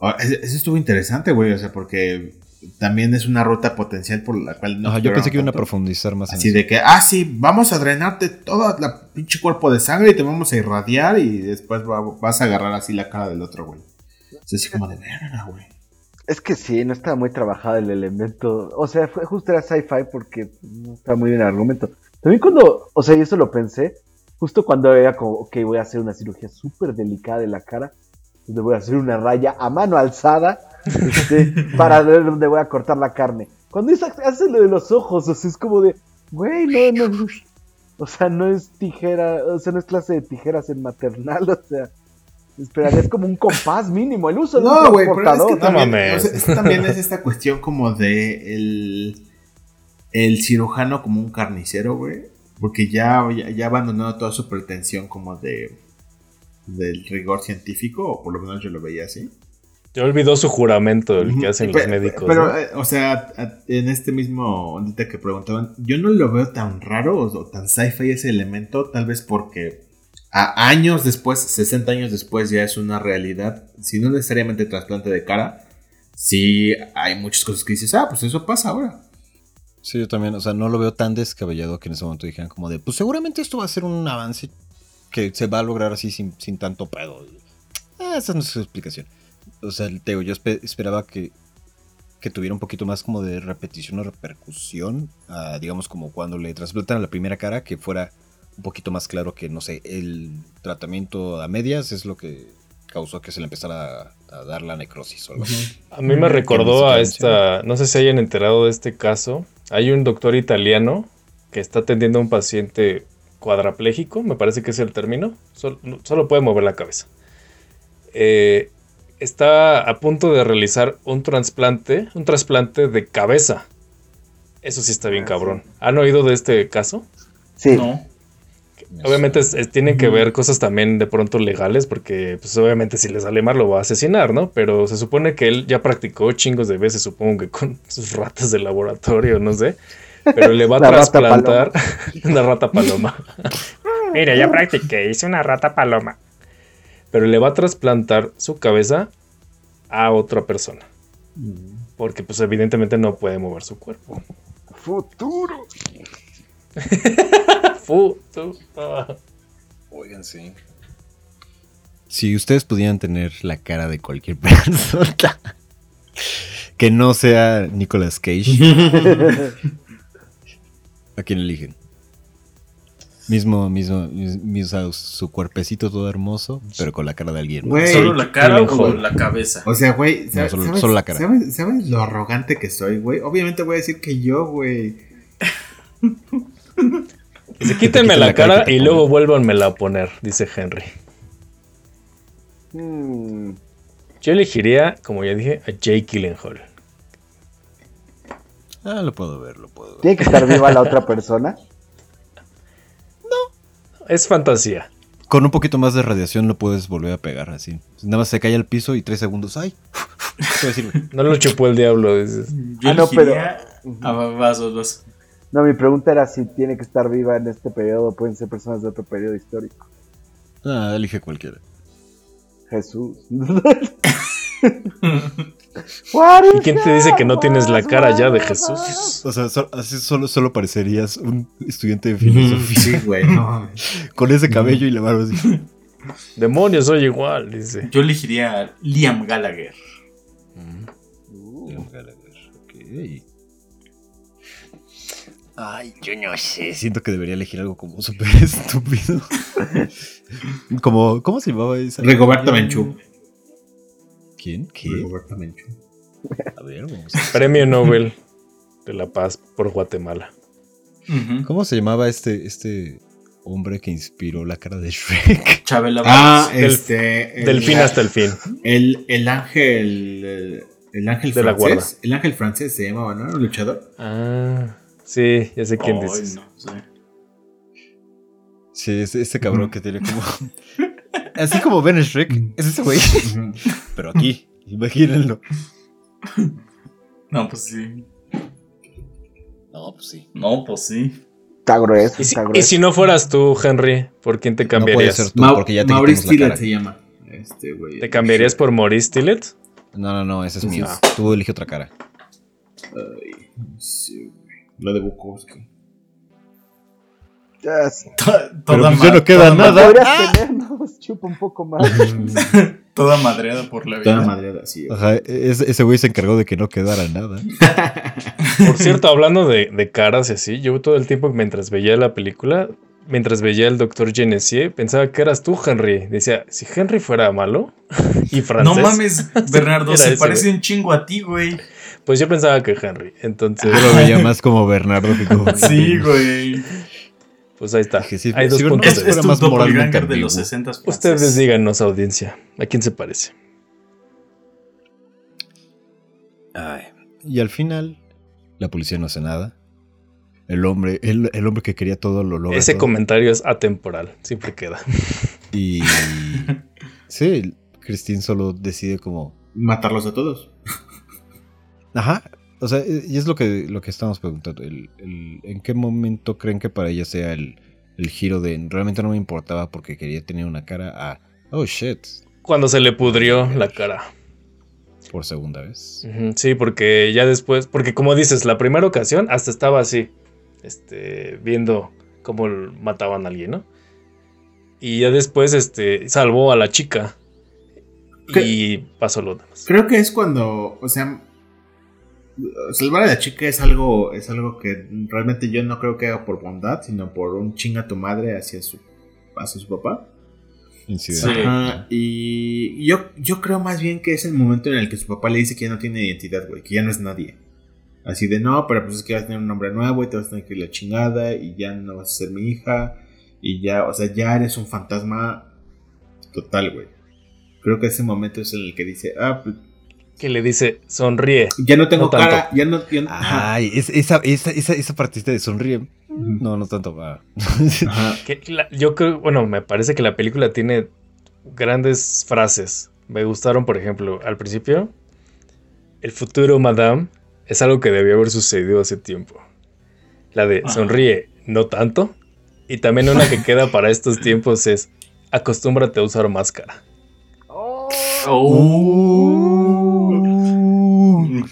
Ah, Eso estuvo interesante, güey. O sea, porque también es una ruta potencial por la cual no.
Ajá, yo pensé que iban a profundizar más en
Así
eso.
de que, ah, sí, vamos a drenarte todo el pinche cuerpo de sangre y te vamos a irradiar y después va- vas a agarrar así la cara del otro, güey. Es así como de verga, güey.
Es que sí, no estaba muy trabajado el elemento. O sea, fue justo era sci-fi porque no estaba muy bien el argumento. También cuando, o sea, y eso lo pensé, justo cuando era como, ok, voy a hacer una cirugía súper delicada de la cara, donde voy a hacer una raya a mano alzada este, [LAUGHS] para ver dónde voy a cortar la carne. Cuando hizo- hace lo de los ojos, o sea, es como de, güey, no, no, no. O sea, no es tijera, o sea, no es clase de tijeras en maternal, [LAUGHS] o sea, esperaría, es como un compás mínimo, el uso de un
No, güey, pero es que.
No
también,
mames.
o sea, es también es esta cuestión como de el, el cirujano como un carnicero, güey. Porque ya, ya, ya abandonó toda su pretensión como de del rigor científico, o por lo menos yo lo veía así.
Ya olvidó su juramento, el que hacen los
Pe-
médicos.
Pero,
¿no?
eh, o sea, a- en este mismo ondita que preguntaban, yo no lo veo tan raro o, o tan sci-fi ese elemento, tal vez porque a años después, 60 años después, ya es una realidad. Si no necesariamente trasplante de cara, sí hay muchas cosas que dices, ah, pues eso pasa ahora.
Sí, yo también, o sea, no lo veo tan descabellado que en ese momento dijeran como de, pues seguramente esto va a ser un avance que se va a lograr así sin, sin tanto pedo. Ah, esa no es su explicación. O sea, te digo, yo espe- esperaba que, que tuviera un poquito más como de repetición o repercusión, ah, digamos como cuando le trasplantan a la primera cara, que fuera un poquito más claro que, no sé, el tratamiento a medias es lo que causó que se le empezara a, a dar la necrosis o algo así.
A mí me recordó a esta, no sé si hayan enterado de este caso. Hay un doctor italiano que está atendiendo a un paciente cuadrapléjico, me parece que es el término, solo, solo puede mover la cabeza. Eh, está a punto de realizar un trasplante, un trasplante de cabeza. Eso sí está bien
Ah,
cabrón. ¿Han oído de este caso?
Sí.
No.
Me
Obviamente es-
suena.
es- tienen que ver cosas también de pronto legales, porque pues obviamente si le sale mal lo va a asesinar, ¿no? Pero se supone que él ya practicó chingos de veces, supongo que con [LAUGHS] sus ratas de laboratorio, no sé. Pero le va a [LAUGHS]
La rata
trasplantar una [LAUGHS] rata paloma. Mira, ya practiqué, hice una rata paloma. Pero le va a trasplantar su cabeza a otra persona. Porque pues evidentemente no puede mover su cuerpo.
Futuro. [LAUGHS]
Futu.
Oigan, sí. Si ustedes pudieran tener la cara de cualquier [LAUGHS] persona que no sea Nicolas Cage, [LAUGHS] ¿a quién eligen? Mismo, mismo, mis- mis- o sea, su cuerpecito todo hermoso, pero con la cara de alguien.
Güey.
¿Solo la cara o
Gyllenhaal.
la cabeza?
O sea, güey, ¿sabes,
solo-
sabes-
solo la cara.
¿sabes, sabes lo arrogante que soy, güey? Obviamente voy a decir que yo, güey. [LAUGHS]
Dice, quítenme la,
la cara
y
ponen".
luego vuélvanmela a poner, dice Henry.
Mm,
Yo elegiría, como ya dije, a Jake Gyllenhaal.
Ah, lo puedo ver, lo puedo ver.
¿Tiene que estar viva la otra persona? [LAUGHS]
Es fantasía.
Con un poquito más de radiación lo puedes volver a pegar así. Nada más se cae al piso y tres segundos. ¡Ay! [LAUGHS]
No lo chupó el diablo, dices.
Yo
Ah, no, pero-.
Ah, va- vas, vas, vas.
No, mi pregunta era si tiene que estar viva en este periodo. Pueden ser personas de otro periodo histórico.
Ah, elige cualquiera.
Jesús. [LAUGHS] [LAUGHS] What
¿Y quién te dice que no tienes la
that?
cara ya de Jesús?
O sea, so- así solo, solo parecerías un estudiante de filosofía
Sí, güey, no. [LAUGHS]
con ese cabello y la barba así.
Demonios, soy igual, dice.
Yo elegiría a Liam Gallagher.
Liam Gallagher, ok. Ay, yo no sé. Siento que debería elegir algo como súper [LAUGHS] estúpido. [LAUGHS] como, ¿cómo se llamaba esa?
Rigoberto Menchú.
¿Quién? ¿Qué?
Rigoberto Menchú.
A ver, vamos a
Premio Nobel de la Paz por Guatemala.
¿Cómo se llamaba este, este hombre que inspiró la cara de Shrek? [LAUGHS]
Chabela
Ah.
Del-
este. el-
Del fin hasta el fin.
El, el ángel. El, el ángel
De la guarda.
francés. El ángel francés se llamaba, ¿no? El luchador.
Ah, sí, ya sé quién dices.
no, sí.
Sí, ese cabrón que tiene como... [LAUGHS] Así como Ben Shrek, es ese güey. Pero aquí, imagínenlo.
No, pues sí.
No, pues sí.
No, pues sí.
Está grueso,
¿Y si,
está
y si no fueras tú, Henry, ¿por quién te
No puede
cambiarías?
ser tú,
Mau-
porque ya te
Maurice
la.
Tillet se llama. Este, güey.
¿Te cambiarías por Maurice Tillet?
No, no, no, ese es
Sí,
mío.
sí.
Tú elige otra cara.
Ay, no sé, güey. Lo de Bukowski.
Ya
Toda,
pues ya no queda
toda
nada.
Podrías tenernos, chupa un poco más. [LAUGHS]
Toda madreada por la
Toda
vida.
madreada, sí. güey.
Ajá, ese, ese güey se encargó de que no quedara nada. [LAUGHS]
Por cierto, hablando de, de caras y así, yo todo el tiempo mientras veía la película, mientras veía el doctor Genesier, pensaba que eras tú, Henry. Decía, si Henry fuera malo y francés,
No mames, Bernardo, [LAUGHS] se
ese,
parece
güey.
un chingo a ti, güey.
pues yo pensaba que Henry. Entonces,
Yo lo veía más como Bernardo que como...
Sí, güey.
Pues ahí está.
Sí,
Hay dos
sí,
puntos
Es, es
más
de los 60
Ustedes díganos, audiencia, ¿a quién se parece?
Ay, Y al final, la policía no hace nada. El hombre, el, el hombre que quería todo lo logra.
Ese
todo.
comentario es atemporal, siempre queda.
Y [LAUGHS] sí, Christine solo decide como,
Matarlos a todos.
ajá, o sea, y es lo que lo que estamos preguntando, el, el- ¿en qué momento creen que para ella sea el, el giro de realmente no me importaba porque quería tener una cara a oh shit
Cuando se le pudrió la cara.
por segunda vez?
Sí, porque ya después, porque como dices, la primera ocasión hasta estaba así, este, viendo cómo mataban a alguien, ¿no? Y ya después, este, salvó a la chica y pasó lo demás.
Creo que es cuando, o sea, salvar a la chica es algo, es algo que realmente yo no creo que haga por bondad, sino por un chinga tu madre hacia su, hacia su papá.
Sí.
Ajá, y yo, yo creo más bien que es el momento en el que su papá le dice que ya no tiene identidad, güey, que ya no es nadie. Así de no, pero pues es que vas a tener un nombre nuevo y te vas a tener que ir a la chingada y ya no vas a ser mi hija y ya, o sea, ya eres un fantasma total, güey. Creo que ese momento es en el que dice, ah, pues
Que le dice, sonríe.
ya no tengo
No tanto.
cara, ya no, ya no-.
Ay, es- esa, esa, esa, esa partita de sonríe. No, no tanto. ah.
Ajá. [LAUGHS]
Que la- yo creo, bueno, me parece que la película tiene grandes frases. Me gustaron, por ejemplo, al principio, el futuro, madame, es algo que debió haber sucedido hace tiempo. La de
Ajá.
sonríe, no tanto. Y también una que queda para estos tiempos es acostúmbrate a usar máscara.
Oh.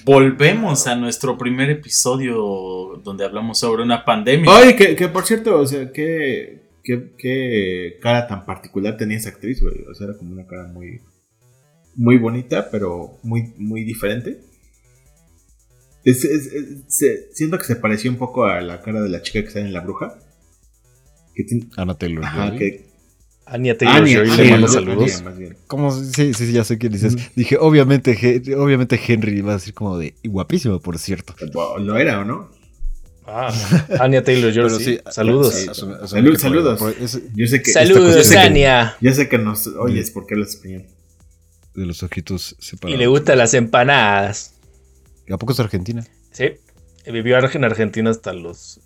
Volvemos a nuestro primer episodio donde hablamos sobre una pandemia.
Oye, que, que por cierto, o sea, qué, qué, qué cara tan particular tenía esa actriz, güey. O sea, era como una cara muy, muy bonita, pero muy, muy diferente. Es- es- es- se- siento que se pareció un poco a la cara de la chica que está en La Bruja. Que tiene-
Ana Taylor.
ajá, que...
Ania Taylor
Anya,
Joy
Anya,
le mando saludos.
¿Cómo? Sí, sí, sí, ya sé qué dices. Dije, obviamente, He- obviamente Henry va a decir como de guapísimo, por cierto.
Wow, Lo era, ¿o no?
Ah, Ania Taylor Joy, sí.
sí,
saludos.
sí, asum-
Salud- saludos.
por- es
Yo sé que...
Saludos,
yo sé que-
Ania.
Yo sé que nos oyes porque hablas español.
de los ojitos separados.
Y le gustan las empanadas.
¿A poco es Argentina?
Sí. Vivió en Argentina hasta los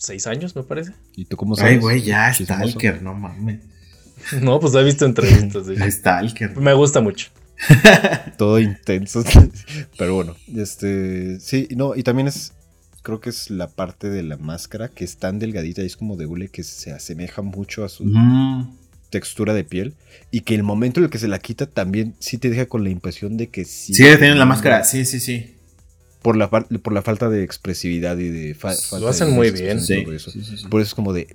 seis años, me parece.
¿Y tú cómo sabes?
Ay, güey, ya,
Chismoso.
Stalker, no mames. [LAUGHS]
No, pues he visto entrevistas. [LAUGHS] sí.
Stalker.
Me gusta mucho. [LAUGHS]
Todo intenso. Pero bueno, este. Sí, no, y también es. Creo que es la parte de la máscara que es tan delgadita y es como de hule que se asemeja mucho a su
Mm.
textura de piel. Y que el momento en el que se la quita también sí te deja con la impresión de que sí.
Sí, tienen la máscara, sí, sí, sí.
Por la, por la falta de expresividad y de fa- falta
hacen
de
muy bien.
y todo eso.
sí, sí, sí.
Por eso es como de.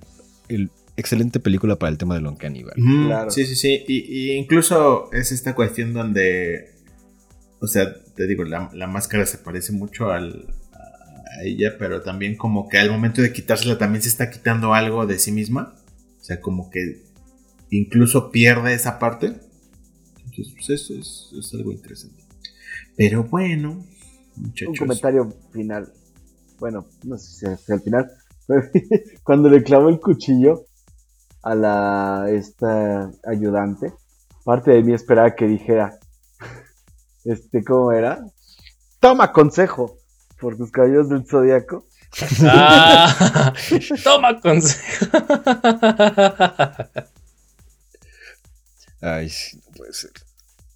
El, excelente película para el tema del Uncanny.
Ujú,
Claro.
Sí, sí, sí. Y, y incluso es esta cuestión donde, o sea, te digo, la, la máscara se parece mucho al, a ella, pero también como que al momento de quitársela también se está quitando algo de sí misma. O sea, como que incluso pierde esa parte. Entonces, pues eso es, es algo interesante. Pero bueno, muchachos.
Un comentario final. Bueno, no sé si es al final. pero [LAUGHS] Cuando le clavó el cuchillo a la esta ayudante, parte de mí esperaba que dijera, [LAUGHS] este, ¿cómo era? Toma consejo por tus caballos del zodiaco.
Ah, [LAUGHS] toma consejo.
Ay, sí, no puede ser.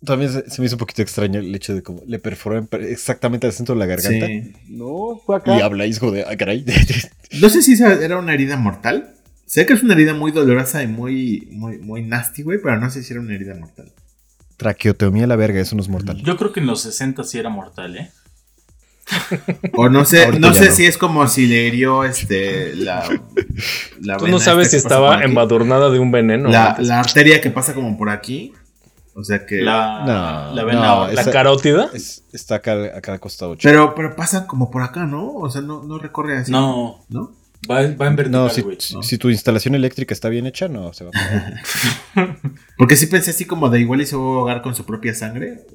También se, se me hizo un poquito extraño el hecho de cómo le perforan per- exactamente al centro de la garganta.
Sí.
No, fue acá.
Y habla hijo de. Ah, caray. [LAUGHS]
No sé si esa era una herida mortal. Sé que es una herida muy dolorosa y muy, muy, muy nasty, güey, pero no sé si era una herida mortal.
Traqueotomía a la verga, eso no es mortal.
Yo creo que en los 60 sí era mortal, ¿eh?
O no sé,
Ahorita
no sé
no.
si es como si le hirió este la, la
Tú
vena
no sabes si estaba embadurnada de un veneno.
la arteria que pasa como por aquí. O sea que.
La,
No,
la vena.
no,
¿La
esa-
carótida?
Es- está acá, acá al costado. chico.
Pero, pero pasa como por acá, ¿no? O sea, no, no recorre así.
No,
¿No?
va, va en vertical,
No, si, si-
¿no?
si tu instalación eléctrica está bien hecha, no se va a [LAUGHS]
Porque sí pensé así como de igual y se va a ahogar con su propia sangre.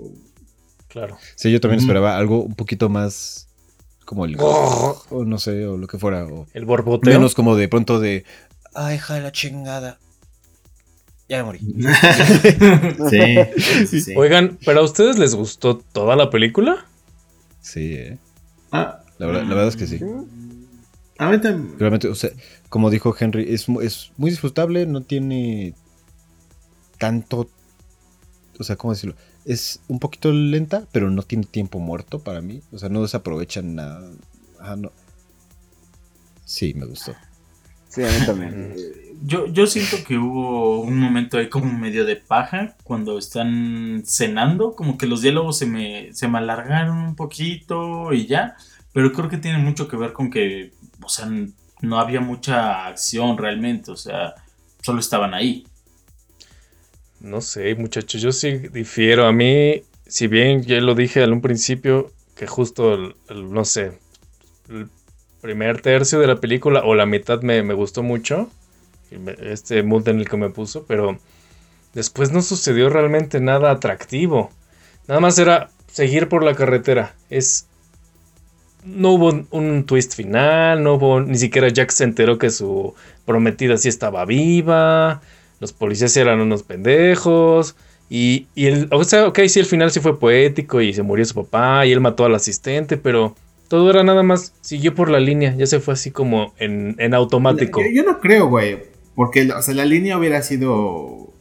Claro.
Sí, yo también
Ujú.
esperaba algo un poquito más como el o no sé, o lo que fuera, o
El borboteo.
menos como de pronto de ay, hija de la chingada. Ya me morí.
Sí, [LAUGHS] sí, sí, sí.
Oigan, ¿pero a ustedes les gustó toda la película?
Sí, eh.
Ah,
La verdad, la verdad es que sí.
a mí también.
Realmente, o sea, como dijo Henry, es, mu- es muy disfrutable, no tiene tanto, o sea, ¿cómo decirlo? Es un poquito lenta, pero no tiene tiempo muerto para mí. O sea, no desaprovechan nada. Ajá, no. Sí, me gustó.
Sí, a mí también. [LAUGHS]
Yo, yo siento que hubo un momento ahí como medio de paja cuando están cenando, como que los diálogos se me, se me alargaron un poquito y ya, pero creo que tiene mucho que ver con que, o sea, no había mucha acción realmente, o sea, solo estaban ahí.
No sé, muchachos, yo sí difiero. A mí, si bien ya lo dije al un principio, que justo, el- no sé, el primer tercio de la película o la mitad me, me gustó mucho, este mood en el que me puso, pero después no sucedió realmente nada atractivo. Nada más era seguir por la carretera. Es. No hubo un, twist final, no hubo. Ni siquiera Jack se enteró que su prometida sí estaba viva. Los policías eran unos pendejos. Y, el, o sea, ok, sí, el final sí fue poético y se murió su papá y él mató al asistente, pero todo era nada más, siguió por la línea, ya se fue así como en, en automático.
Yo no creo, güey. Porque, o sea, la línea hubiera sido.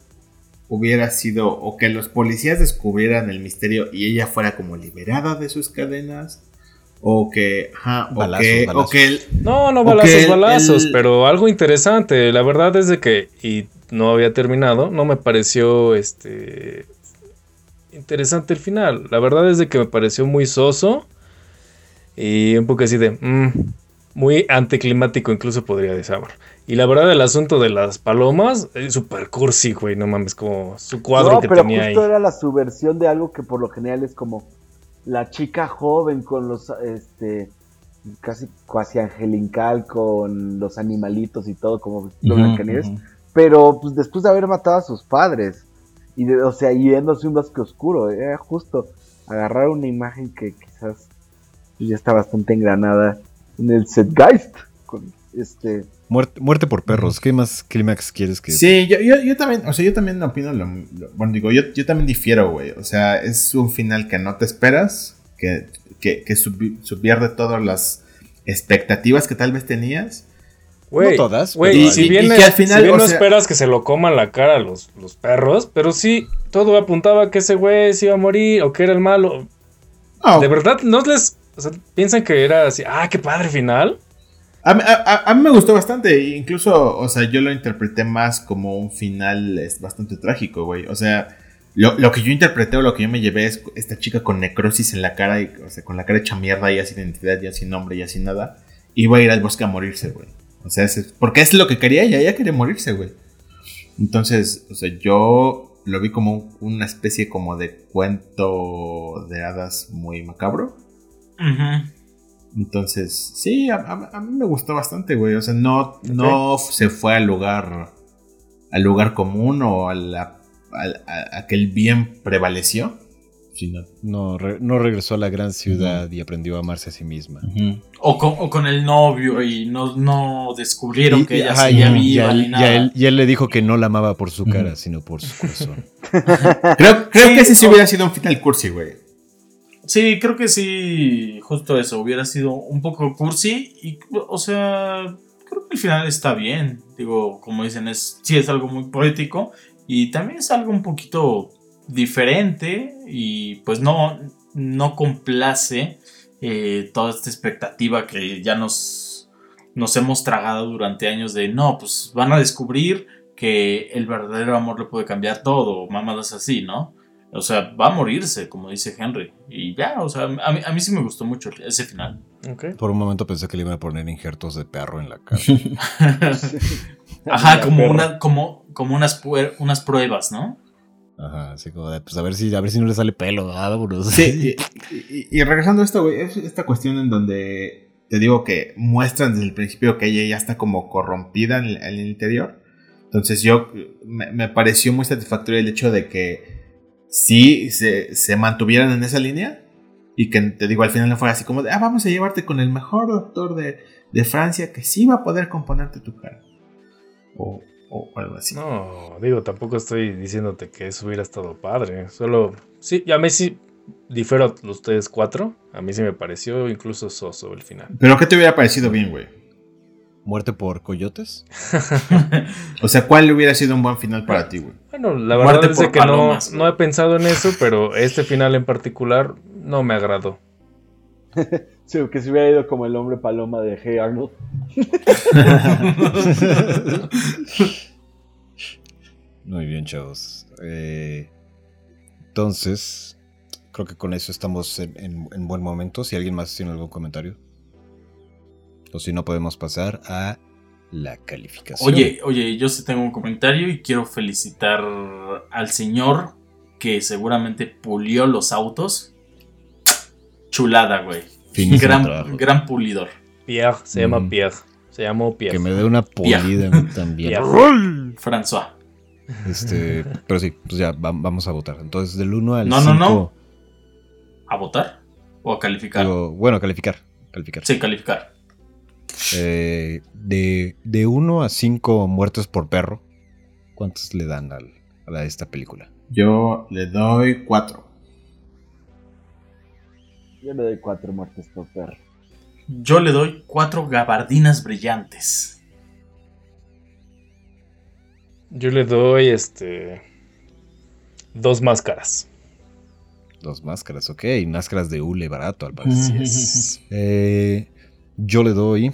Hubiera sido. O que los policías descubrieran el misterio y ella fuera como liberada de sus cadenas. O que. Ajá, o
Balazos,
que.
balazos.
O que el-
No, no balazos,
el-
balazos,
el-
pero algo interesante. La verdad es de que, y no había terminado, no me pareció este interesante el final. La verdad es de que me pareció muy soso y un poco así de mm, muy anticlimático, incluso podría decir. Y la verdad, el asunto de las palomas es super cursi, güey. No mames, como su cuadro
no,
que
pero
tenía ahí.
justo era la subversión de algo que por lo general es como la chica joven con los, este, casi cuasi angelical con los animalitos y todo, como lo
Ujú,
Blancanieves.
ujú.
Pero pues después de haber matado a sus padres, y de, o sea, yéndose un bosque oscuro, era justo agarrar una imagen que quizás ya está bastante engranada en el Zeitgeist. Con este,
Muerte, muerte por perros. ¿Qué más clímax quieres que.?
Sí, yo, yo, yo también, o sea, yo también opino lo, lo- bueno, digo, yo, yo también difiero, güey. O sea, es un final que no te esperas, que, que, que subvierte todas las expectativas que tal vez tenías.
Güey,
No todas,
Güey,
pero-
y si
y- y
bien,
que al final,
si bien
o
no
sea-
esperas que se lo coman la cara los, los perros, pero sí, todo apuntaba a que ese güey se iba a morir o que era el malo.
No,
De verdad, no les. O sea, piensan que era así, ah, qué padre final.
A, mí- me gustó bastante, incluso, o sea, yo lo interpreté más como un final bastante trágico, güey. O sea, lo, que yo interpreté o lo que yo me llevé es esta chica con necrosis en la cara, y, o sea, con la cara hecha mierda, ya sin identidad, ya sin nombre, ya sin nada, iba a ir al bosque a morirse, güey. O sea, porque es lo que quería ella, ella quería morirse, güey. Entonces, o sea, yo lo vi como un- una especie como de cuento de hadas muy macabro.
Ujú.
Entonces, sí, a, a- a mí me gustó bastante, güey. O sea, no, no se fue al lugar, al lugar común o a, la, al- a- a que el bien prevaleció, sino...
No, re- no regresó a la gran ciudad y aprendió a amarse a sí misma.
O con, o con el novio y no, no descubrieron
Y-
que ella
ajá,
seguía
y-
viva
y
ni
él-
nada.
y él, y él le dijo que no la amaba por su cara, sino por su corazón. [LAUGHS]
Creo, creo
Sí,
que ese sí
o-
hubiera sido un final cursi, güey.
Sí, creo que sí, justo eso, hubiera sido un poco cursi y, o sea, creo que el final está bien. Digo, como dicen, es, sí es algo muy poético y también es algo un poquito diferente y pues no, no complace eh, toda esta expectativa que ya nos, nos hemos tragado durante años de, no, pues van a descubrir que el verdadero amor le puede cambiar todo, mamadas así, ¿no? O sea, va a morirse, como dice Henry. Y ya, o sea, a mí, a mí sí me gustó mucho ese final.
Por un momento pensé que le iban a poner injertos de perro en la cara. [LAUGHS]
Ajá, como, una, como, como unas, puer- unas pruebas, ¿no?
Ajá, así como de, pues a ver si, a ver si no le sale pelo, vámonos.
Sí, [LAUGHS] y, y- y regresando a esto, güey, es esta cuestión en donde te digo que muestran desde el principio que ella ya está como corrompida en el, en el interior. Entonces yo me, me pareció muy satisfactorio el hecho de que sí se, se mantuvieran en esa línea y que te digo al final no fuera así como de, ah, vamos a llevarte con el mejor doctor de, de Francia que sí va a poder componerte tu cara. O, o algo así.
No, digo, tampoco estoy diciéndote que eso hubiera estado padre. Solo, sí, a mí sí difiero a ustedes cuatro. A mí sí me pareció incluso soso el final.
Pero ¿qué te hubiera parecido bien, güey?
¿Muerte por coyotes? [LAUGHS]
O sea, ¿cuál hubiera sido un buen final para ti, güey?
Bueno, la
Muerte
verdad es de
por
que no,
palomas,
no he pensado en eso, pero este final en particular no me agradó. [LAUGHS]
Sí, que se hubiera ido como el hombre paloma de Hey Arnold. [LAUGHS]
Muy bien, chavos. Eh, entonces, creo que con eso estamos en, en- en buen momento. Si alguien más tiene algún comentario. O si no, podemos pasar a la calificación.
Oye, oye, yo sí tengo un comentario y quiero felicitar al señor que seguramente pulió los autos. Chulada, güey.
Finísimo
Gran,
trabajo.
gran pulidor.
Pierre, se llama
Mm.
Pierre. Se llamó Pierre.
Que me dé una pulida a mí también.
Pierre.
François.
Este, [LAUGHS] pero sí, pues ya va- vamos a votar. Entonces, del 1 al
No,
5.
no, no. ¿A votar? ¿O a calificar?
digo, bueno, calificar. calificar.
Sí, calificar.
Eh, de, de 1 a 5 muertes por perro, ¿cuántos le dan al- a esta película?
Yo le doy 4.
Yo le doy cuatro muertes por perro.
Yo le doy cuatro gabardinas brillantes.
Yo le doy este. Dos máscaras.
Dos máscaras, ok. Máscaras de hule barato, al parecer. Eh, yo le doy.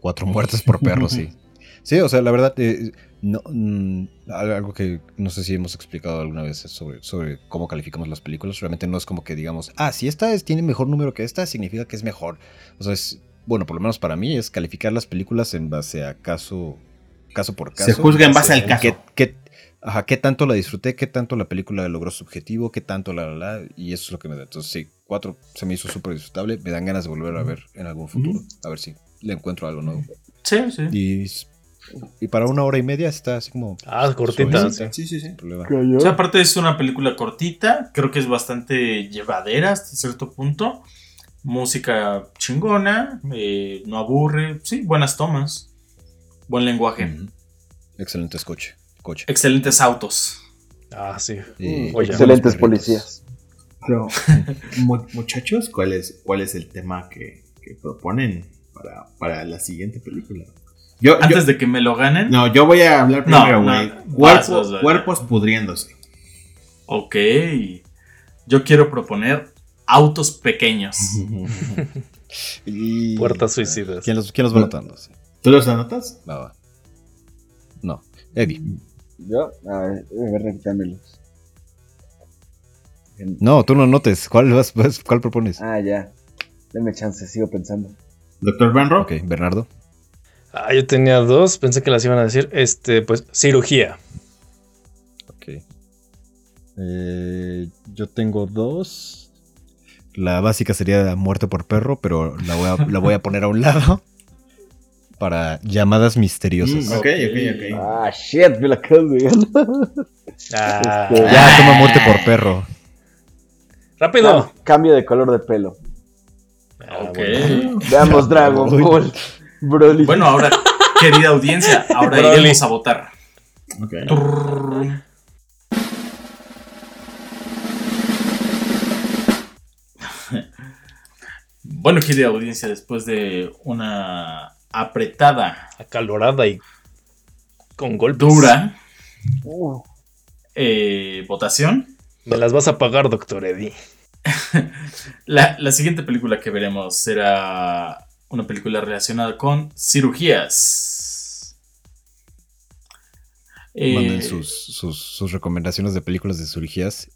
Cuatro muertes por perro, sí. [LAUGHS] Sí, o sea, la verdad, eh, no, mm, al- algo que no sé si hemos explicado alguna vez sobre, sobre cómo calificamos las películas. Realmente no es como que digamos, ah, si esta es- tiene mejor número que esta, significa que es mejor. O sea, es, bueno, por lo menos para mí es calificar las películas en base a caso, caso por caso.
Se juzga en base al caso.
qué- qué- ajá, qué tanto la disfruté, qué tanto la película logró su objetivo, qué tanto la, la, la, y eso es lo que me da. Entonces, sí, cuatro se me hizo súper disfrutable, me dan ganas de volver a ver en algún futuro, a ver si le encuentro algo nuevo.
Sí, sí.
Y, y para una hora y media está así como...
Ah, cortita.
suavecita,
Sí, sí, sí.
sin problema.
O sea, aparte es una película cortita, creo que es bastante llevadera hasta cierto punto. Música chingona, eh, no aburre, sí, buenas tomas, buen lenguaje,
Ujú. Excelentes coche. coche.
excelentes autos.
Ah, sí.
Y-
Oye,
Excelentes policías.
Pero, [LAUGHS] mu- muchachos, ¿cuál es, ¿cuál es el tema que, que proponen para, para la siguiente película? Yo, yo-
Antes de que me lo ganen,
no, yo voy a hablar
No,
primero,
no,
Cuerpo- cuerpos pudriéndose.
ok, yo quiero proponer autos pequeños. [LAUGHS]
Y-
Puertas suicidas.
¿Quién los, quién los va notando? Sí.
¿Tú los anotas?
Va. No. Eddie.
Yo, a ver, a ver, repítamelos.
No, tú no notes. ¿Cuál, vas, vas- cuál propones?
Ah, ya. Denme chance, sigo pensando.
¿Doctor Benro?
Ok, Bernardo.
Ah, yo tenía dos, pensé que las iban a decir. Este, pues, cirugía.
Ok. Eh, yo tengo dos. La básica sería muerte por perro, pero la voy a, la voy a poner a un lado. Para llamadas misteriosas.
Mm, ok, ok, ok.
Ah, shit, me la acabo de ganar.
Ah,
Este,
Ya, toma muerte por perro.
Rápido.
Cam- Cambio de color de pelo.
Ah,
Ok.
bueno.
Veamos Dragon. Ball. Broly.
Bueno, ahora, querida audiencia, ahora
Broly.
iremos a votar.
Ok.
Turr. Bueno, querida audiencia, después de una apretada,
Acalorada y con golpes.
dura
Uh,
eh, votación,
Me las vas a pagar, doctor Eddie. [LAUGHS]
la, la siguiente película que veremos será una película relacionada con cirugías. Eh,
Manden sus, sus, sus recomendaciones de películas de cirugías.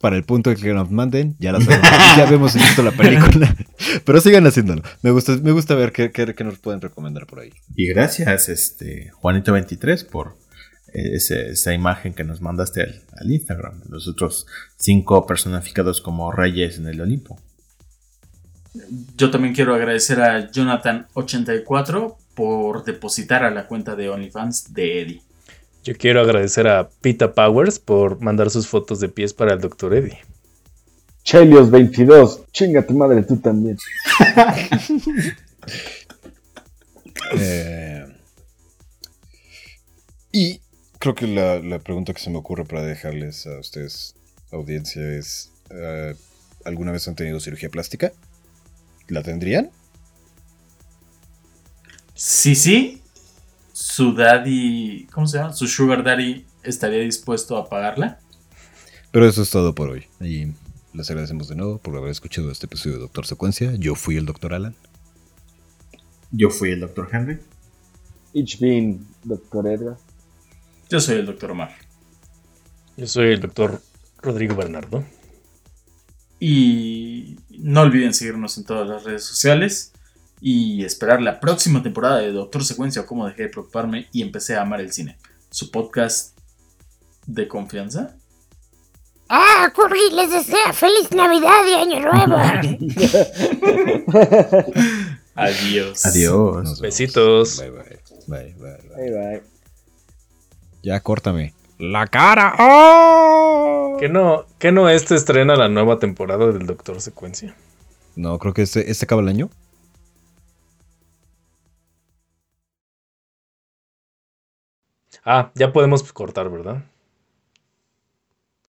Para el punto de que nos manden, ya las sabemos. [LAUGHS] ya vemos visto la película. [LAUGHS] Pero sigan haciéndolo. Me gusta, me gusta ver qué, qué- qué nos pueden recomendar por ahí.
Y gracias, este, Juanito23, por eh, ese- esa imagen que nos mandaste al, al Instagram. de Los otros cinco personificados como reyes en el Olimpo.
Yo también quiero agradecer a Jonathan84 por depositar a la cuenta de OnlyFans de Eddie.
Yo quiero agradecer a Pita Powers por mandar sus fotos de pies para el doctor Eddie.
Chelios 22. Chinga tu madre, tú también. [LAUGHS]
Eh, y creo que la, la pregunta que se me ocurre para dejarles a ustedes, audiencia, es: eh, ¿alguna vez han tenido cirugía plástica? ¿La tendrían?
Sí, sí, su daddy, ¿cómo se llama? Su sugar daddy estaría dispuesto a pagarla.
Pero eso es todo por hoy. Y les agradecemos de nuevo por haber escuchado este episodio de Doctor Secuencia. Yo fui el Doctor Alan.
Yo fui el Dr. Henry.
Ich bin Doctor Edgar.
Yo soy el doctor Omar.
Yo soy el doctor Rodrigo Bernardo.
Y no olviden seguirnos en todas las redes sociales y esperar la próxima temporada de Doctor Secuencia o cómo dejé de preocuparme y empecé a amar el cine. Su podcast de confianza.
Ah, Curry les desea feliz Navidad y Año Nuevo. [LAUGHS]
Adiós.
Adiós.
Besitos.
Bye, bye. Bye, bye, bye.
Bye bye.
Ya córtame. La cara. ¡Oh!
Que no, que no este estrena la nueva temporada del Doctor Secuencia.
No, creo que este, este acaba el año.
Ah, ya podemos cortar, ¿verdad?